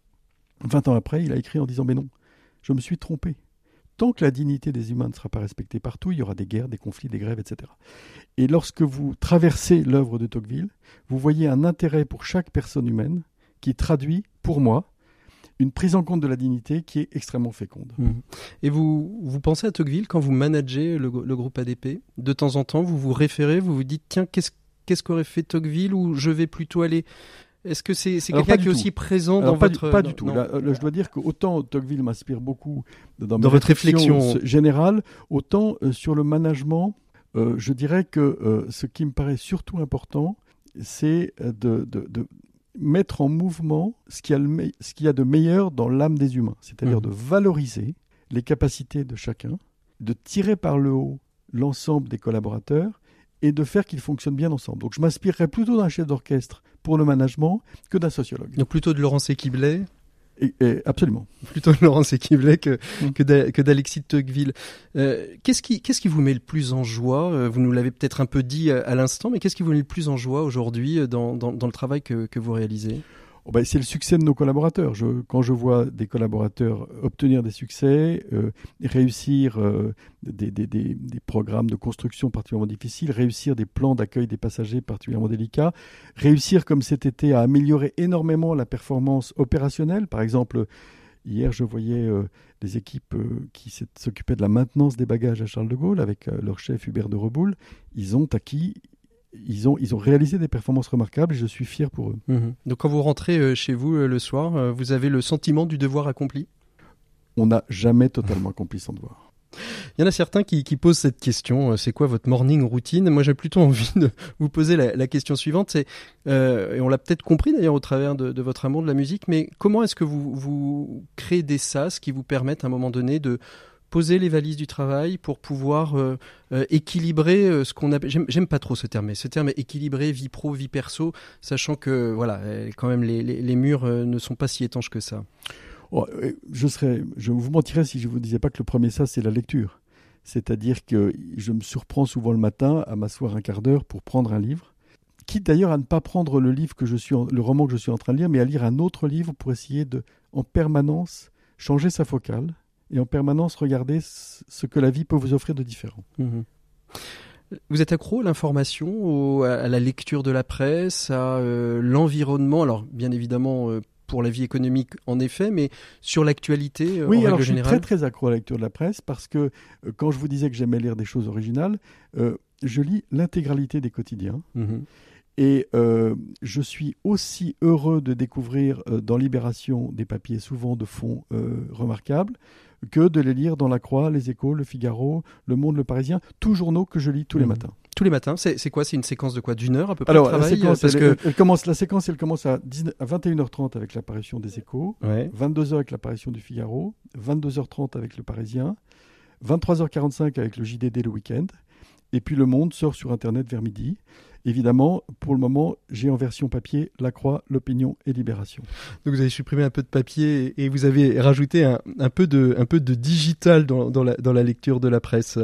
20 ans après, il a écrit en disant Mais non, je me suis trompé. Tant que la dignité des humains ne sera pas respectée partout, il y aura des guerres, des conflits, des grèves, etc. Et lorsque vous traversez l'œuvre de Tocqueville, vous voyez un intérêt pour chaque personne humaine qui traduit, pour moi, une prise en compte de la dignité qui est extrêmement féconde. Mmh. Et vous, vous pensez à Tocqueville quand vous managez le, groupe ADP De temps en temps, vous vous référez, vous vous dites, tiens, qu'est-ce qu'est-ce qu'aurait fait Tocqueville? Ou je vais plutôt aller est-ce que c'est quelqu'un qui est aussi présent dans pas votre... pas du tout. je dois dire qu'autant Tocqueville m'inspire beaucoup dans, votre réflexion générale, autant euh, sur le management, euh, je dirais que euh, ce qui me paraît surtout important, c'est de, de, mettre en mouvement ce qu'il y, a de meilleur dans l'âme des humains, c'est-à-dire mmh. de valoriser les capacités de chacun, de tirer par le haut l'ensemble des collaborateurs et de faire qu'ils fonctionnent bien ensemble. Donc je m'inspirerais plutôt d'un chef d'orchestre pour le management que d'un sociologue. Donc plutôt de Laurence Equiblet absolument. Plutôt Laurence Equivlet que, mm. que d'Alexis de Tocqueville. Euh, qu'est-ce, qui, qu'est-ce qui vous met le plus en joie euh, Vous nous l'avez peut-être un peu dit à, l'instant, mais qu'est-ce qui vous met le plus en joie aujourd'hui euh, dans, dans, le travail que, que vous réalisez? Oh, ben, c'est le succès de nos collaborateurs. quand je vois des collaborateurs obtenir des succès, euh, réussir euh, des, programmes de construction particulièrement difficiles, réussir des plans d'accueil des passagers particulièrement délicats, réussir comme cet été à améliorer énormément la performance opérationnelle. Par exemple, hier je voyais euh, des équipes qui s'occupaient de la maintenance des bagages à Charles de Gaulle avec leur chef Hubert de Reboul. Ils ont acquis ils ont, ils ont réalisé des performances remarquables et je suis fier pour eux. Mhm. Donc quand vous rentrez euh, chez vous euh, le soir, euh, vous avez le sentiment du devoir accompli? On n'a jamais totalement accompli son devoir. Il y en a certains qui, qui posent cette question, c'est quoi votre morning routine? Moi j'ai plutôt envie de vous poser la, question suivante, c'est, et on l'a peut-être compris d'ailleurs au travers de, de, votre amour de la musique, mais comment est-ce que vous, vous créez des sas qui vous permettent à un moment donné de poser les valises du travail pour pouvoir euh, euh, équilibrer euh, ce qu'on appelle. J'aime pas trop ce terme, mais ce terme est équilibrer vie pro, vie perso, sachant que voilà, quand même les, les, murs ne sont pas si étanches que ça. Oh, je serais, je vous mentirais si je vous disais pas que le premier ça c'est la lecture. C'est-à-dire que je me surprends souvent le matin à m'asseoir un quart d'heure pour prendre un livre quitte d'ailleurs à ne pas prendre le livre que je suis le roman que je suis en train de lire mais à lire un autre livre pour essayer de en permanence changer sa focale et en permanence regarder ce que la vie peut vous offrir de différent. Mhm. Vous êtes accro à l'information, à la lecture de la presse, à euh, l'environnement, alors bien évidemment euh, pour la vie économique en effet, mais sur l'actualité euh, Oui, alors je suis très très accro à la lecture de la presse parce que quand je vous disais que j'aimais lire des choses originales, je lis l'intégralité des quotidiens. Mhm. Et je suis aussi heureux de découvrir dans Libération des papiers souvent de fond remarquables que de les lire dans La Croix, Les Échos, Le Figaro, Le Monde, Le Parisien, tous journaux que je lis tous les mmh. matins. Tous les matins, c'est quoi? C'est une séquence de quoi? D'une heure à peu près Alors, la, séquence, parce que... elle, commence, la séquence, elle commence à, 21h30 avec l'apparition des Échos, 22h avec l'apparition du Figaro, 22h30 avec Le Parisien, 23h45 avec le JDD le week-end, et puis Le Monde sort sur Internet vers midi. Évidemment, pour le moment, j'ai en version papier La Croix, L'Opinion et Libération. Donc vous avez supprimé un peu de papier et vous avez rajouté un, peu, de, un peu de digital dans, la, dans la lecture de la presse.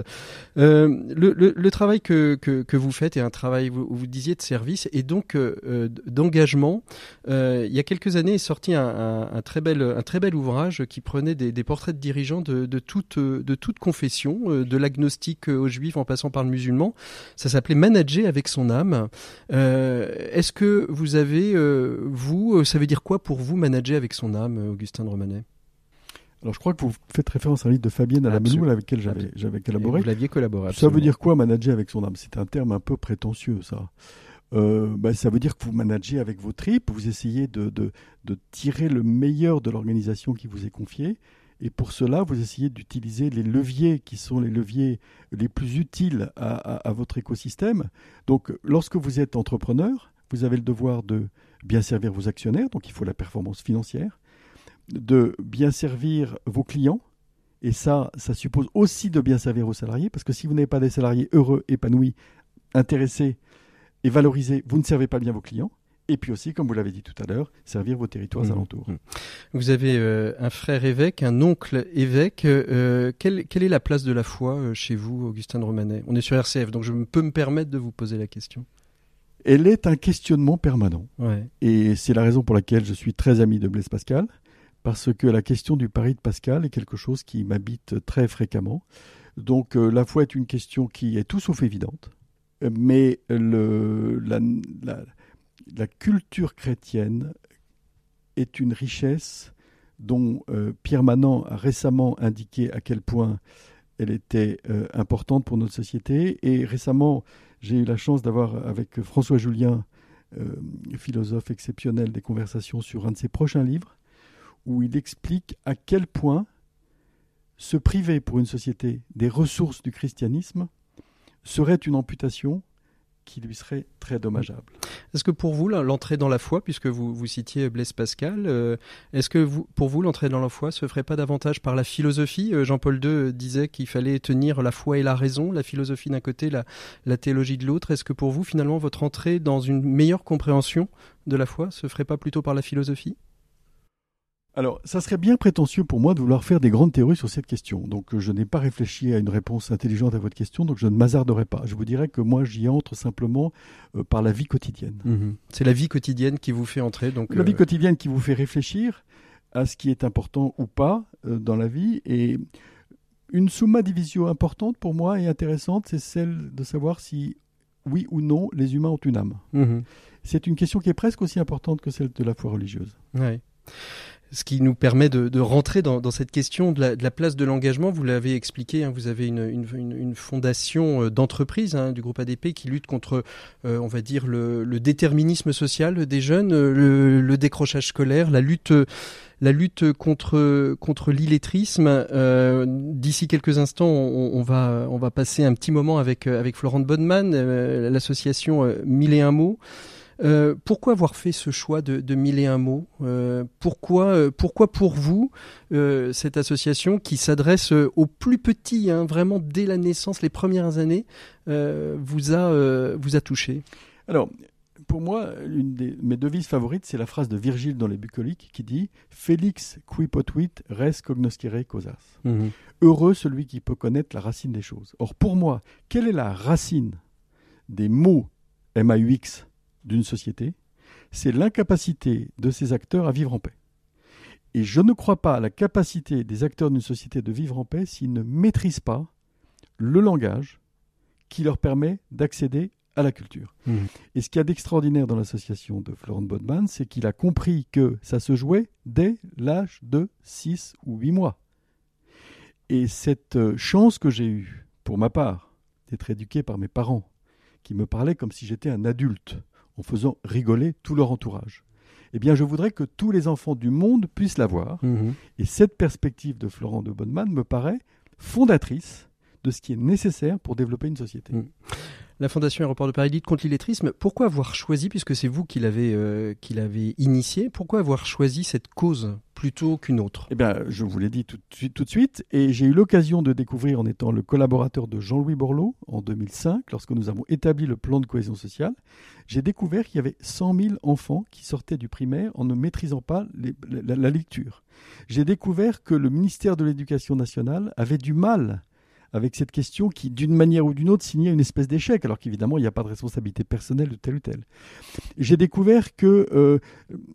Euh, le, le, le, travail que, que, que, vous faites est un travail, vous, vous disiez, de service et donc euh, d'engagement. Euh, il y a quelques années est sorti un, un, très, bel, un très bel ouvrage qui prenait des, des portraits de dirigeants de, de, toute, de toute confession, de l'agnostique aux juifs en passant par le musulman. Ça s'appelait Manager avec son âme âme. Est-ce que vous avez, vous, ça veut dire quoi pour vous manager avec son âme, Augustin de Romanet? Alors je crois que vous faites référence à un livre de Fabienne Alamelou avec lequel j'avais collaboré. vous l'aviez collaboré. Ça veut dire quoi manager avec son âme? C'est un terme un peu prétentieux ça. Euh, bah, ça veut dire que vous managez avec vos tripes, vous essayez de, de, de tirer le meilleur de l'organisation qui vous est confiée. Et pour cela, vous essayez d'utiliser les leviers qui sont les leviers les plus utiles à, votre écosystème. Donc, lorsque vous êtes entrepreneur, vous avez le devoir de bien servir vos actionnaires, donc il faut la performance financière, de bien servir vos clients, et ça, ça suppose aussi de bien servir vos salariés, parce que si vous n'avez pas des salariés heureux, épanouis, intéressés, et valoriser, vous ne servez pas bien vos clients. Et puis aussi, comme vous l'avez dit tout à l'heure, servir vos territoires mmh. alentours. Mmh. Vous avez euh, un frère évêque, un oncle évêque. Euh, quelle, quelle, est la place de la foi euh, chez vous, Augustin de Romanet? On est sur RCF, donc je peux me permettre de vous poser la question. Elle est un questionnement permanent. Et c'est la raison pour laquelle je suis très ami de Blaise Pascal, parce que la question du pari de Pascal est quelque chose qui m'habite très fréquemment. Donc la foi est une question qui est tout sauf évidente mais le, la, culture chrétienne est une richesse dont euh, Pierre Manant a récemment indiqué à quel point elle était euh, importante pour notre société. Et récemment, j'ai eu la chance d'avoir avec François Julien, euh, philosophe exceptionnel, des conversations sur un de ses prochains livres, où il explique à quel point se priver pour une société des ressources du christianisme serait une amputation qui lui serait très dommageable. Est-ce que pour vous, l'entrée dans la foi, puisque vous, vous citiez Blaise Pascal, euh, est-ce que pour vous, l'entrée dans la foi se ferait pas davantage par la philosophie? Euh, Jean-Paul II disait qu'il fallait tenir la foi et la raison, la philosophie d'un côté, la, la théologie de l'autre. Est-ce que pour vous, finalement, votre entrée dans une meilleure compréhension de la foi se ferait pas plutôt par la philosophie? Alors, ça serait bien prétentieux pour moi de vouloir faire des grandes théories sur cette question. Donc, je n'ai pas réfléchi à une réponse intelligente à votre question, donc je ne m'hasarderai pas. Je vous dirais que moi, j'y entre simplement euh, par la vie quotidienne. Mhm. C'est la vie quotidienne qui vous fait entrer. Donc, la vie euh, quotidienne qui vous fait réfléchir à ce qui est important ou pas euh, dans la vie. Et une summa divisio importante pour moi et intéressante, c'est celle de savoir si, oui ou non, les humains ont une âme. Mhm. C'est une question qui est presque aussi importante que celle de la foi religieuse. Oui ce qui nous permet de, rentrer dans, cette question de la, place de l'engagement. Vous l'avez expliqué, hein, vous avez une, fondation euh, d'entreprise hein, du groupe ADP qui lutte contre, euh, on va dire, le, déterminisme social des jeunes, euh, le, décrochage scolaire, la lutte la lutte contre contre l'illettrisme. D'ici quelques instants, on, va on va passer un petit moment avec avec Florent Bonneman, l'association Mille et un mots. Euh, pourquoi avoir fait ce choix de, de mille et un mots? Euh, pourquoi, euh, pourquoi pour vous cette association qui s'adresse aux plus petits, hein, vraiment dès la naissance, les premières années, vous a vous a touché? Alors. Pour moi, une de mes devises favorites, c'est la phrase de Virgile dans les Bucoliques qui dit Félix qui potuit res cognoscere causas. Mhm. Heureux celui qui peut connaître la racine des choses. Or, pour moi, quelle est la racine des mots MAUX d'une société, c'est l'incapacité de ces acteurs à vivre en paix. Et je ne crois pas à la capacité des acteurs d'une société de vivre en paix s'ils ne maîtrisent pas le langage qui leur permet d'accéder à la culture. Mmh. Et ce qu'il y a d'extraordinaire dans l'association de Florent Bodman, c'est qu'il a compris que ça se jouait dès l'âge de 6 ou 8 mois. Et cette euh, chance que j'ai eue, pour ma part, d'être éduqué par mes parents, qui me parlaient comme si j'étais un adulte, en faisant rigoler tout leur entourage. Eh bien, je voudrais que tous les enfants du monde puissent l'avoir. Mhm. Et cette perspective de Florent de Bonneman me paraît fondatrice de ce qui est nécessaire pour développer une société. Mhm la Fondation Aéroport de Paris lutte contre l'illettrisme. Pourquoi avoir choisi, puisque c'est vous qui l'avez euh, initié, pourquoi avoir choisi cette cause plutôt qu'une autre? Eh bien, je vous l'ai dit tout, de suite, et j'ai eu l'occasion de découvrir en étant le collaborateur de Jean-Louis Borloo en 2005, lorsque nous avons établi le plan de cohésion sociale, j'ai découvert qu'il y avait 100 000 enfants qui sortaient du primaire en ne maîtrisant pas la lecture. J'ai découvert que le ministère de l'Éducation nationale avait du mal avec cette question qui, d'une manière ou d'une autre, signait une espèce d'échec, alors qu'évidemment, il n'y a pas de responsabilité personnelle de tel ou tel. J'ai découvert qu'il euh,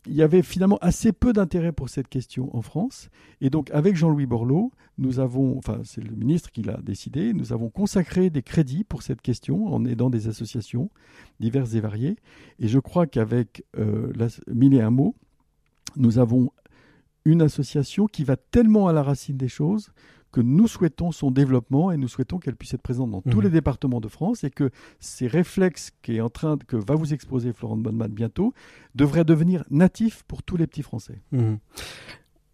y avait finalement assez peu d'intérêt pour cette question en France, et donc avec Jean-Louis Borloo, nous avons, enfin c'est le ministre qui l'a décidé, nous avons consacré des crédits pour cette question en aidant des associations diverses et variées, et je crois qu'avec euh, Mille et un mots, nous avons une association qui va tellement à la racine des choses que nous souhaitons son développement et nous souhaitons qu'elle puisse être présente dans tous mhm. les départements de France et que ces réflexes qui est en train que va vous exposer Florent Bonneman bientôt devraient devenir natifs pour tous les petits Français. Mhm.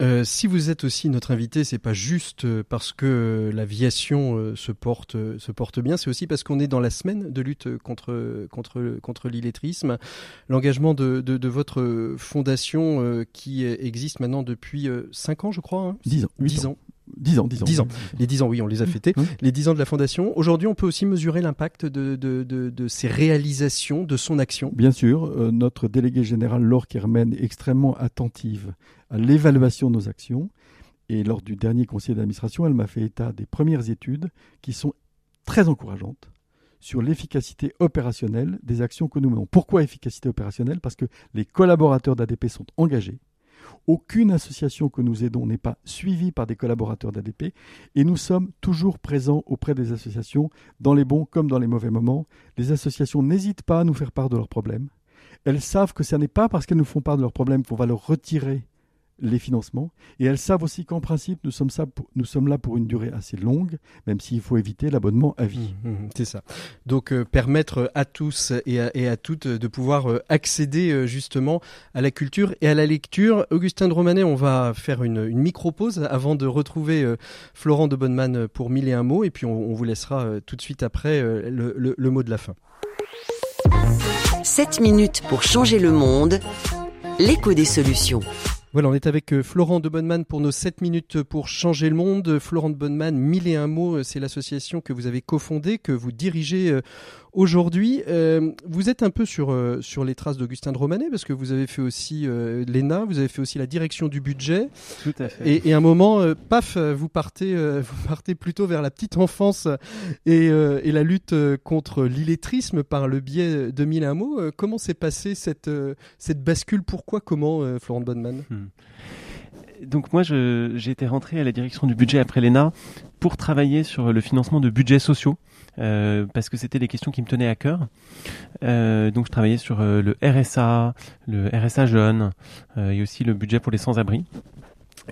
Euh, si vous êtes aussi notre invité, c'est pas juste euh, parce que l'aviation euh, se porte se porte bien, c'est aussi parce qu'on est dans la semaine de lutte contre contre contre l'illettrisme. L'engagement de, de, votre fondation qui existe maintenant depuis 5 ans, je crois. Hein? 10 ans. 10 ans. 10 ans, 10 ans. 10 ans. Les 10 ans, oui, on les a fêtés. Mmh. Les 10 ans de la Fondation. Aujourd'hui, on peut aussi mesurer l'impact de, de, de, de, ces réalisations, de son action. Bien sûr, notre délégué général Laure Kermen est extrêmement attentive à l'évaluation de nos actions. Et lors du dernier conseil d'administration, elle m'a fait état des premières études qui sont très encourageantes sur l'efficacité opérationnelle des actions que nous menons. Pourquoi efficacité opérationnelle? Parce que les collaborateurs d'ADP sont engagés. Aucune association que nous aidons n'est pas suivie par des collaborateurs d'ADP et nous sommes toujours présents auprès des associations dans les bons comme dans les mauvais moments. Les associations n'hésitent pas à nous faire part de leurs problèmes. Elles savent que ce n'est pas parce qu'elles nous font part de leurs problèmes qu'on va leur retirer les financements. Et elles savent aussi qu'en principe, nous sommes, ça nous sommes là pour une durée assez longue, même s'il faut éviter l'abonnement à vie. Mmh, mmh, c'est ça. Donc euh, permettre à tous et à, toutes de pouvoir euh, accéder euh, justement à la culture et à la lecture. Augustin de Romanet, on va faire une, micro-pause avant de retrouver Florent de Bonneman pour mille et un mots. Et puis on, vous laissera tout de suite après le, le mot de la fin. 7 minutes pour changer le monde. L'écho des solutions. Voilà, on est avec euh, Florent de Bonneman pour nos 7 minutes pour changer le monde. Florent de Bonneman, mille et un mots, euh, c'est l'association que vous avez cofondée, que vous dirigez euh, aujourd'hui. vous êtes un peu sur, sur les traces d'Augustin de Romanet, parce que vous avez fait aussi l'ENA, vous avez fait aussi la direction du budget. Tout à fait. Et, à un moment, paf, vous partez, vous partez plutôt vers la petite enfance et, et la lutte contre l'illettrisme par le biais de mille mots. Comment s'est passée cette, cette bascule? Pourquoi? Comment, Florent Bonneman hmm. Donc moi, j'ai été rentré à la direction du budget après l'ENA pour travailler sur le financement de budgets sociaux. Euh, parce que c'était des questions qui me tenaient à cœur. Euh, donc je travaillais sur euh, le RSA, le RSA jeune, et aussi le budget pour les sans-abri.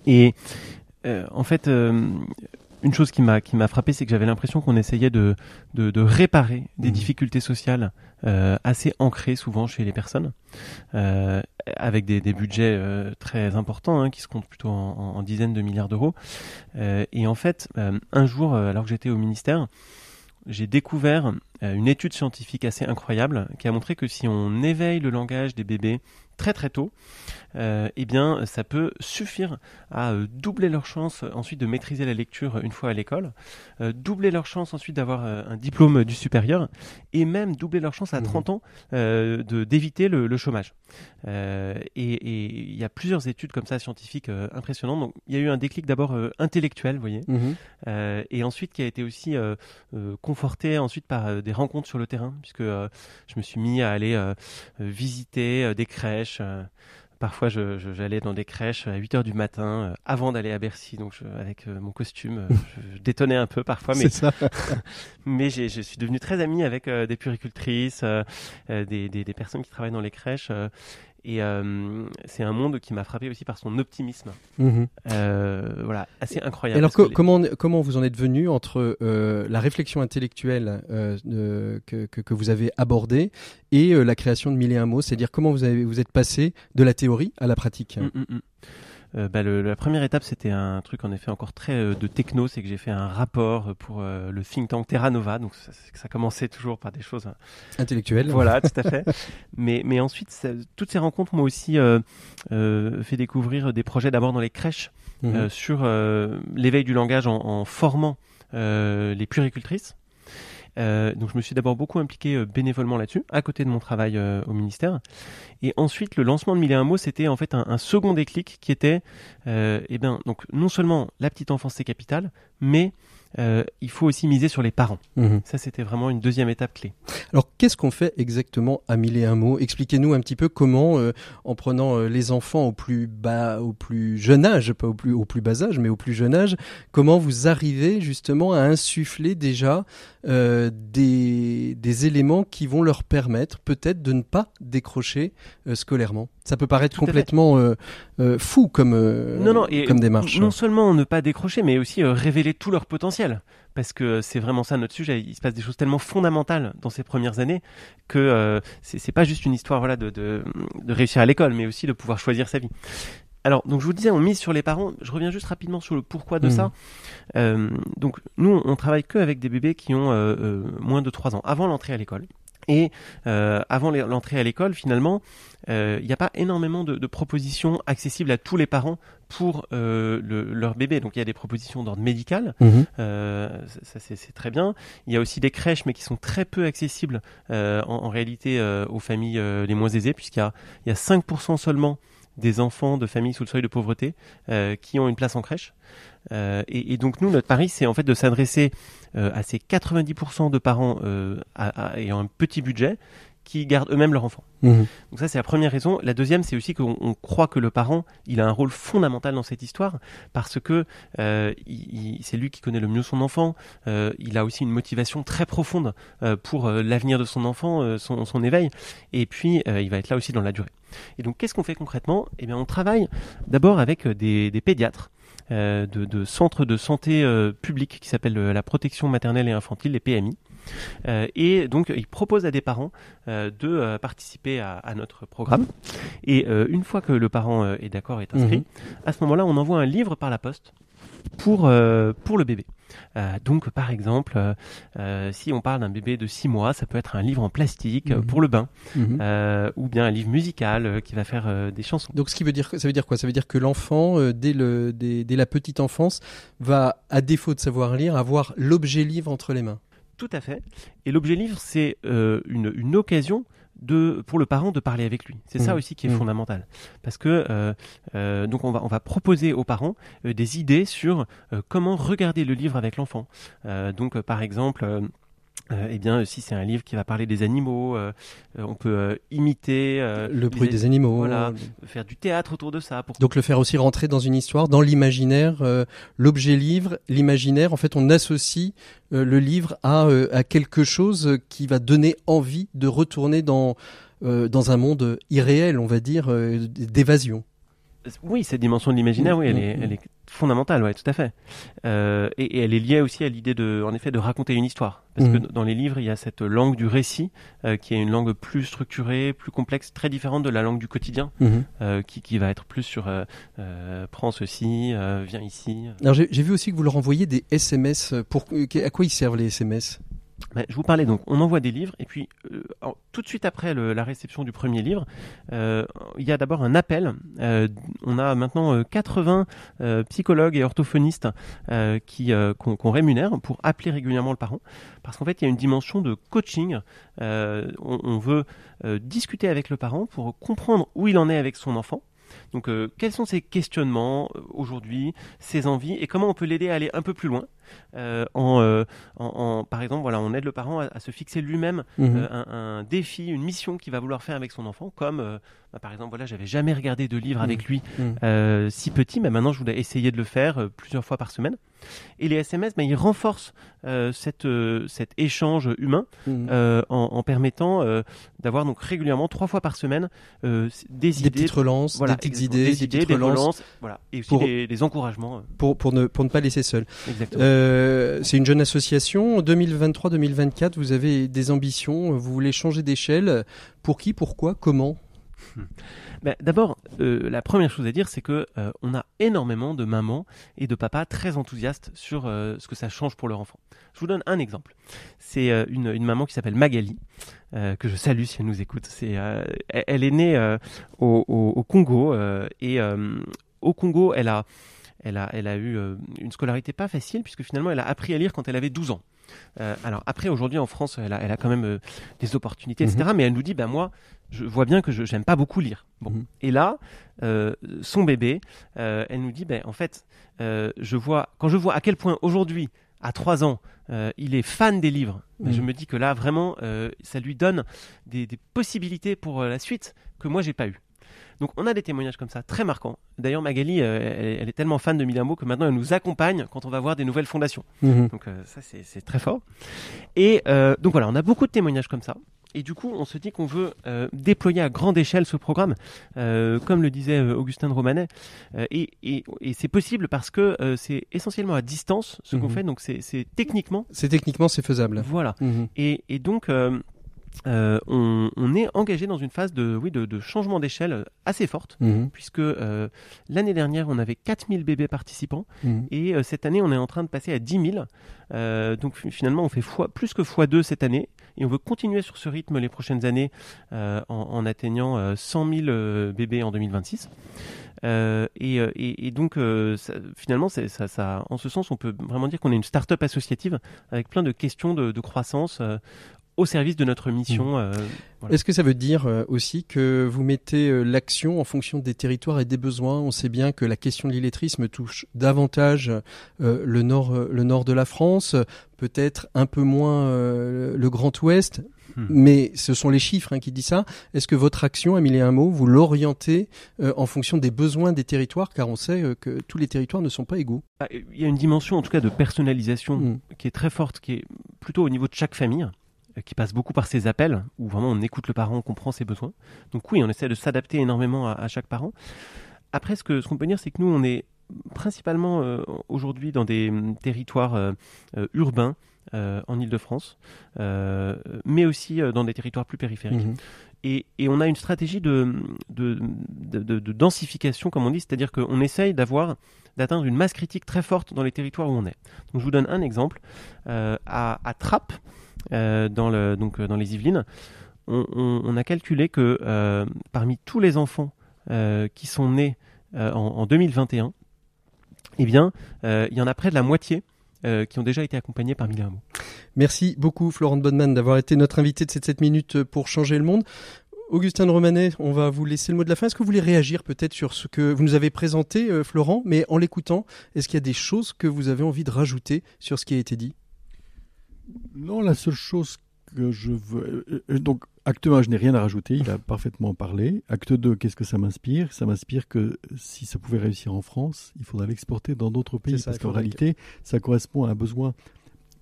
Et en fait, une chose qui m'a qui m'a frappé, c'est que j'avais l'impression qu'on essayait de, de, de réparer des mmh. difficultés sociales euh, assez ancrées souvent chez les personnes, euh, avec des, des budgets euh, très importants hein, qui se comptent plutôt en, en dizaines de milliards d'euros. Euh, et en fait, euh, un jour, alors que j'étais au ministère, j'ai découvert une étude scientifique assez incroyable qui a montré que si on éveille le langage des bébés très très tôt, euh, eh bien, ça peut suffire à euh, doubler leur chance ensuite de maîtriser la lecture une fois à l'école, euh, doubler leur chance ensuite d'avoir un diplôme du supérieur, et même doubler leur chance à 30 mmh. ans de d'éviter le, chômage. et il y a plusieurs études comme ça scientifiques impressionnantes. Donc, il y a eu un déclic d'abord intellectuel, vous voyez, mmh. et ensuite qui a été aussi conforté ensuite par des rencontres sur le terrain, puisque je me suis mis à aller visiter des crèches. Parfois, j'allais dans des crèches à 8 heures du matin, euh, avant d'aller à Bercy. Donc, avec euh, mon costume, euh, je, détonnais un peu parfois. Mais, ça. mais je suis devenu très ami avec des puricultrices, des, des, personnes qui travaillent dans les crèches. Et euh, c'est un monde qui m'a frappé aussi par son optimisme. Mhm. Euh, voilà, assez incroyable. alors, comment, comment vous en êtes venu entre euh, la réflexion intellectuelle que, que, vous avez abordée et la création de Mille et un mots? C'est-à-dire comment vous, avez, vous êtes passé de la théorie à la pratique? Hum, hum, hum. Euh, bah, le, la première étape, c'était un truc en effet encore très euh, de techno, c'est que j'ai fait un rapport pour euh, le think tank Terra Nova. Donc ça, ça commençait toujours par des choses hein. intellectuelles. Voilà, tout à fait. mais, mais ensuite, toutes ces rencontres m'ont aussi fait découvrir des projets d'abord dans les crèches mhm. sur l'éveil du langage en, en formant les puricultrices. Euh, donc je me suis d'abord beaucoup impliqué euh, bénévolement là-dessus, à côté de mon travail euh, au ministère. Et ensuite, le lancement de Mille et un mots, c'était en fait un, second déclic qui était, eh bien, donc non seulement la petite enfance c'est capital, mais euh, il faut aussi miser sur les parents. Mhm. Ça, c'était vraiment une deuxième étape clé. Alors, qu'est-ce qu'on fait exactement à mille et un mots Expliquez-nous un petit peu comment, euh, en prenant euh, les enfants au plus bas, au plus jeune âge, pas au plus, au plus bas âge, mais au plus jeune âge, comment vous arrivez justement à insuffler déjà des, des éléments qui vont leur permettre peut-être de ne pas décrocher scolairement? Ça peut paraître Tout complètement euh, euh, fou comme, euh, non, non, et comme démarche. Non seulement ne pas décrocher, mais aussi euh, révéler tout leur potentiel. Parce que c'est vraiment ça notre sujet. Il se passe des choses tellement fondamentales dans ces premières années que c'est pas juste une histoire voilà, de, de, de réussir à l'école, mais aussi de pouvoir choisir sa vie. Alors, donc je vous disais, on mise sur les parents. Je reviens juste rapidement sur le pourquoi de Mhm. ça. Donc, nous, on travaille que avec des bébés qui ont moins de 3 ans, avant l'entrée à l'école. Et euh, avant l'entrée à l'école, finalement, euh, il n'y a pas énormément de, de propositions accessibles à tous les parents pour euh, le- leur bébé. Donc il y a des propositions d'ordre médical, Mhm. euh, ça, ça, c'est très bien. Il y a aussi des crèches, mais qui sont très peu accessibles euh, en, en réalité euh, aux familles euh, les moins aisées, puisqu'il y a, il y a 5% seulement des enfants de familles sous le seuil de pauvreté euh, qui ont une place en crèche. Euh, et, donc nous, notre pari, c'est en fait de s'adresser euh, à ces 90% de parents euh, à- ayant un petit budget qui gardent eux-mêmes leur enfant. Mhm. Donc ça, c'est la première raison. La deuxième, c'est aussi qu'on on croit que le parent, il a un rôle fondamental dans cette histoire parce que euh, c'est lui qui connaît le mieux son enfant. Euh, il a aussi une motivation très profonde euh, pour l'avenir de son enfant, son, son éveil. Et puis, il va être là aussi dans la durée. Et donc, qu'est-ce qu'on fait concrètement? Eh bien, on travaille d'abord avec des, des pédiatres. Euh, de, de centres de santé euh, publics qui s'appellent euh, la protection maternelle et infantile, les PMI. Euh, et donc, ils proposent à des parents euh, de euh, participer à, à notre programme. Et euh, une fois que le parent est d'accord, est inscrit, Mhm. à ce moment-là, on envoie un livre par la poste pour, euh, pour le bébé. Euh, donc, par exemple, euh, euh, si on parle d'un bébé de 6 mois, ça peut être un livre en plastique Mhm. pour le bain, Mhm. euh, ou bien un livre musical qui va faire des chansons. Donc, ce qui veut dire, ça veut dire quoi? Ça veut dire que l'enfant, dès, le, dès, dès la petite enfance, va, à défaut de savoir lire, avoir l'objet livre entre les mains. Tout à fait. Et l'objet livre, c'est euh, une, une occasion de, pour le parent de parler avec lui. C'est ça Mhm. aussi qui est Mhm. fondamental. Parce que euh, euh, donc on va, on va proposer aux parents euh, des idées sur euh, comment regarder le livre avec l'enfant. Euh, donc euh, par exemple. Euh, euh, eh bien, si c'est un livre qui va parler des animaux, euh, euh, on peut euh, imiter euh, le bruit les- des animaux. voilà. faire du théâtre autour de ça. Pour... Donc le faire aussi rentrer dans une histoire, dans l'imaginaire, euh, l'objet livre, l'imaginaire. En fait, on associe euh, le livre à, euh, à quelque chose qui va donner envie de retourner dans euh, dans un monde irréel, on va dire, euh, d'évasion. Oui, cette dimension de l'imaginaire, oui, elle Mm, est, mm. elle est fondamentale, ouais, tout à fait. Euh, et, et elle est liée aussi à l'idée de, en effet, de raconter une histoire, parce Mm. que dans les livres, il y a cette langue du récit, euh, qui est une langue plus structurée, plus complexe, très différente de la langue du quotidien, euh, qui, qui va être plus sur euh, euh, prends ceci, euh, viens ici. Alors j'ai vu aussi que vous leur envoyez des SMS. Pour, à quoi ils servent les SMS Ben, je vous parlais donc, on envoie des livres et puis euh, tout de suite après la réception du premier livre, euh, il y a d'abord un appel. Euh, on a maintenant euh, 80 euh, psychologues et orthophonistes qui qu'on rémunère pour appeler régulièrement le parent, parce qu'en fait il y a une dimension de coaching. On, on veut discuter avec le parent pour comprendre où il en est avec son enfant. Donc, quels sont ses questionnements aujourd'hui, ses envies, et comment on peut l'aider à aller un peu plus loin en, euh, en, en- par exemple, voilà, on aide le parent à, à se fixer lui-même Mhm. euh, un, un défi, une mission qu'il va vouloir faire avec son enfant, comme euh, bah, par exemple, voilà, j'avais jamais regardé de livre avec lui Mhm. euh, si petit, mais maintenant je voulais essayer de le faire euh, plusieurs fois par semaine. Et les SMS, bah, ils renforcent euh, cette, euh, cet échange humain Mhm. euh, en, en permettant euh, d'avoir donc régulièrement trois fois par semaine euh, des, des idées, petites relances, voilà, des petites idées, des des idées, petites relances relances, voilà, et aussi pour- des, des encouragements. euh, pour, pour, ne, pour ne pas laisser seul. Euh, c'est une jeune association. En 2023-2024, vous avez des ambitions. Vous voulez changer d'échelle. Pour qui Pourquoi Comment? Ben, D'abord, euh, la première chose à dire, c'est que euh, on a énormément de mamans et de papas très enthousiastes sur ce que ça change pour leur enfant. Je vous donne un exemple. C'est une, maman qui s'appelle Magali, que je salue si elle nous écoute. Elle, est née au, Congo et au Congo, elle a, elle a, elle a eu euh, une scolarité pas facile puisque finalement, elle a appris à lire quand elle avait 12 ans. Euh, alors après, aujourd'hui en France, elle a, elle a quand même euh, des opportunités, etc. Mais elle nous dit, ben moi, je vois bien que je j'aime pas beaucoup lire. Bon. Mhm. Et là, euh, son bébé, elle nous dit, ben en fait, je vois quand je vois à quel point aujourd'hui à 3 ans, il est fan des livres, Mm. je me dis que là, vraiment, ça lui donne des, des possibilités pour la suite que moi, j'ai pas eu. Donc, on a des témoignages comme ça, très marquants. D'ailleurs, Magali, euh, elle, elle est tellement fan de Milamo que maintenant, elle nous accompagne quand on va voir des nouvelles fondations. Mhm. Donc, euh, ça, c'est très fort. Et euh, donc, voilà, on a beaucoup de témoignages comme ça. Et du coup, on se dit qu'on veut déployer à grande échelle ce programme, comme le disait Augustin de Romanet. Et et- et c'est possible parce que c'est essentiellement à distance ce qu'on Mhm. fait. Donc, c'est techniquement. C'est techniquement c'est faisable. Voilà. Mhm. Et, et donc, euh, on, on est engagé dans une phase de, oui, de, de changement d'échelle assez forte, Mhm. puisque euh, l'année dernière, on avait 4000 bébés participants, Mhm. et euh, cette année, on est en train de passer à 10 000. Euh, donc fi- finalement, on fait fois, plus que x2 cette année, et on veut continuer sur ce rythme les prochaines années en, en atteignant euh, 100 000 euh, bébés en 2026. Euh, et, et- et donc, euh, ça- finalement, c'est- ça, ça, en ce sens, on peut vraiment dire qu'on est une start-up associative avec plein de questions de, de croissance euh, au service de notre mission. euh, voilà. Est-ce que ça veut dire euh, aussi que vous mettez euh, l'action en fonction des territoires et des besoins? On sait bien que la question de l'illettrisme touche davantage euh, le nord, euh, le nord de la France, peut-être un peu moins euh, le Grand Ouest, Hmm. mais ce sont les chiffres hein, qui disent ça. Est-ce que votre action, Amélie un mot, vous l'orientez euh, en fonction des besoins des territoires, car on sait euh, que tous les territoires ne sont pas égaux. Ah, Il y a une dimension, en tout cas, de personnalisation Mm. qui est très forte, qui est plutôt au niveau de chaque famille, euh, qui passe beaucoup par ses appels, où vraiment on écoute le parent, on comprend ses besoins. Donc oui, on essaie de s'adapter énormément à, à chaque parent. Après, ce qu'on peut dire, c'est que nous, on est principalement euh, aujourd'hui dans des hum, territoires euh, euh, urbains. euh, en Ile-de-France, mais aussi dans des territoires plus périphériques. Mhm. Et, et on a une stratégie de, de, de, de- de densification, comme on dit, c'est-à-dire qu'on essaye d'avoir d'atteindre une masse critique très forte dans les territoires où on est. Donc je vous donne un exemple. À, à Trappes, dans, le, donc, euh, dans les Yvelines, on, on- on a calculé que euh, parmi tous les enfants euh, qui sont nés euh, en, en 2021, eh bien, euh, il y en a près de la moitié euh, qui ont déjà été accompagnés par Mille. Merci beaucoup, Florent Bodman, d'avoir été notre invité de cette 7 minutes pour changer le monde. Augustin de Romanet, on va vous laisser le mot de la fin. Est-ce que vous voulez réagir peut-être sur ce que vous nous avez présenté, euh, Florent? Mais en l'écoutant, est-ce qu'il y a des choses que vous avez envie de rajouter sur ce qui a été dit? Non, la seule chose que je veux. euh, euh, Donc, acte 1, je n'ai rien à rajouter, il a parfaitement parlé. Acte 2, qu'est-ce que ça m'inspire? Ça m'inspire que si ça pouvait réussir en France, il faudrait l'exporter dans d'autres pays. Ça, parce qu'en réalité, ça correspond à un besoin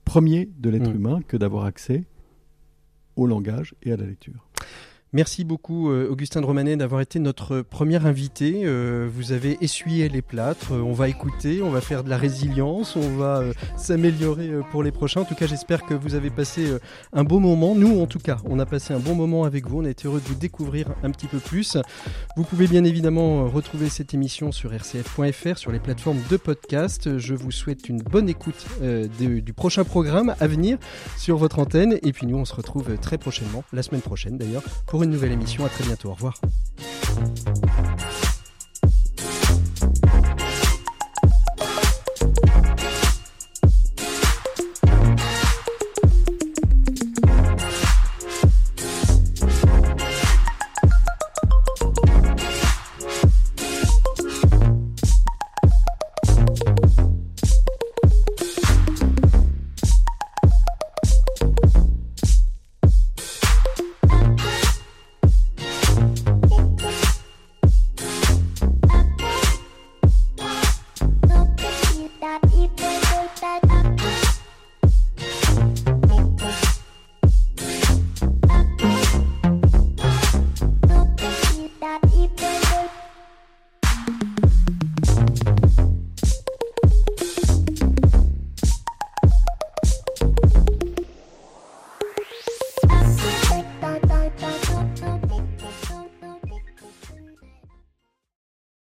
premier de l'être Mm. humain que d'avoir accès au langage et à la lecture. Merci beaucoup, euh, Augustin de Romanet, d'avoir été notre premier invité. Euh, vous avez essuyé les plâtres. On va écouter, on va faire de la résilience, on va euh, s'améliorer pour les prochains. En tout cas, j'espère que vous avez passé un beau moment. Nous, en tout cas, on a passé un bon moment avec vous. On a été heureux de vous découvrir un petit peu plus. Vous pouvez bien évidemment retrouver cette émission sur rcf.fr, sur les plateformes de podcast. Je vous souhaite une bonne écoute du prochain programme à venir sur votre antenne. Et puis nous, on se retrouve très prochainement, la semaine prochaine d'ailleurs, pour une nouvelle émission. À très bientôt. Au revoir.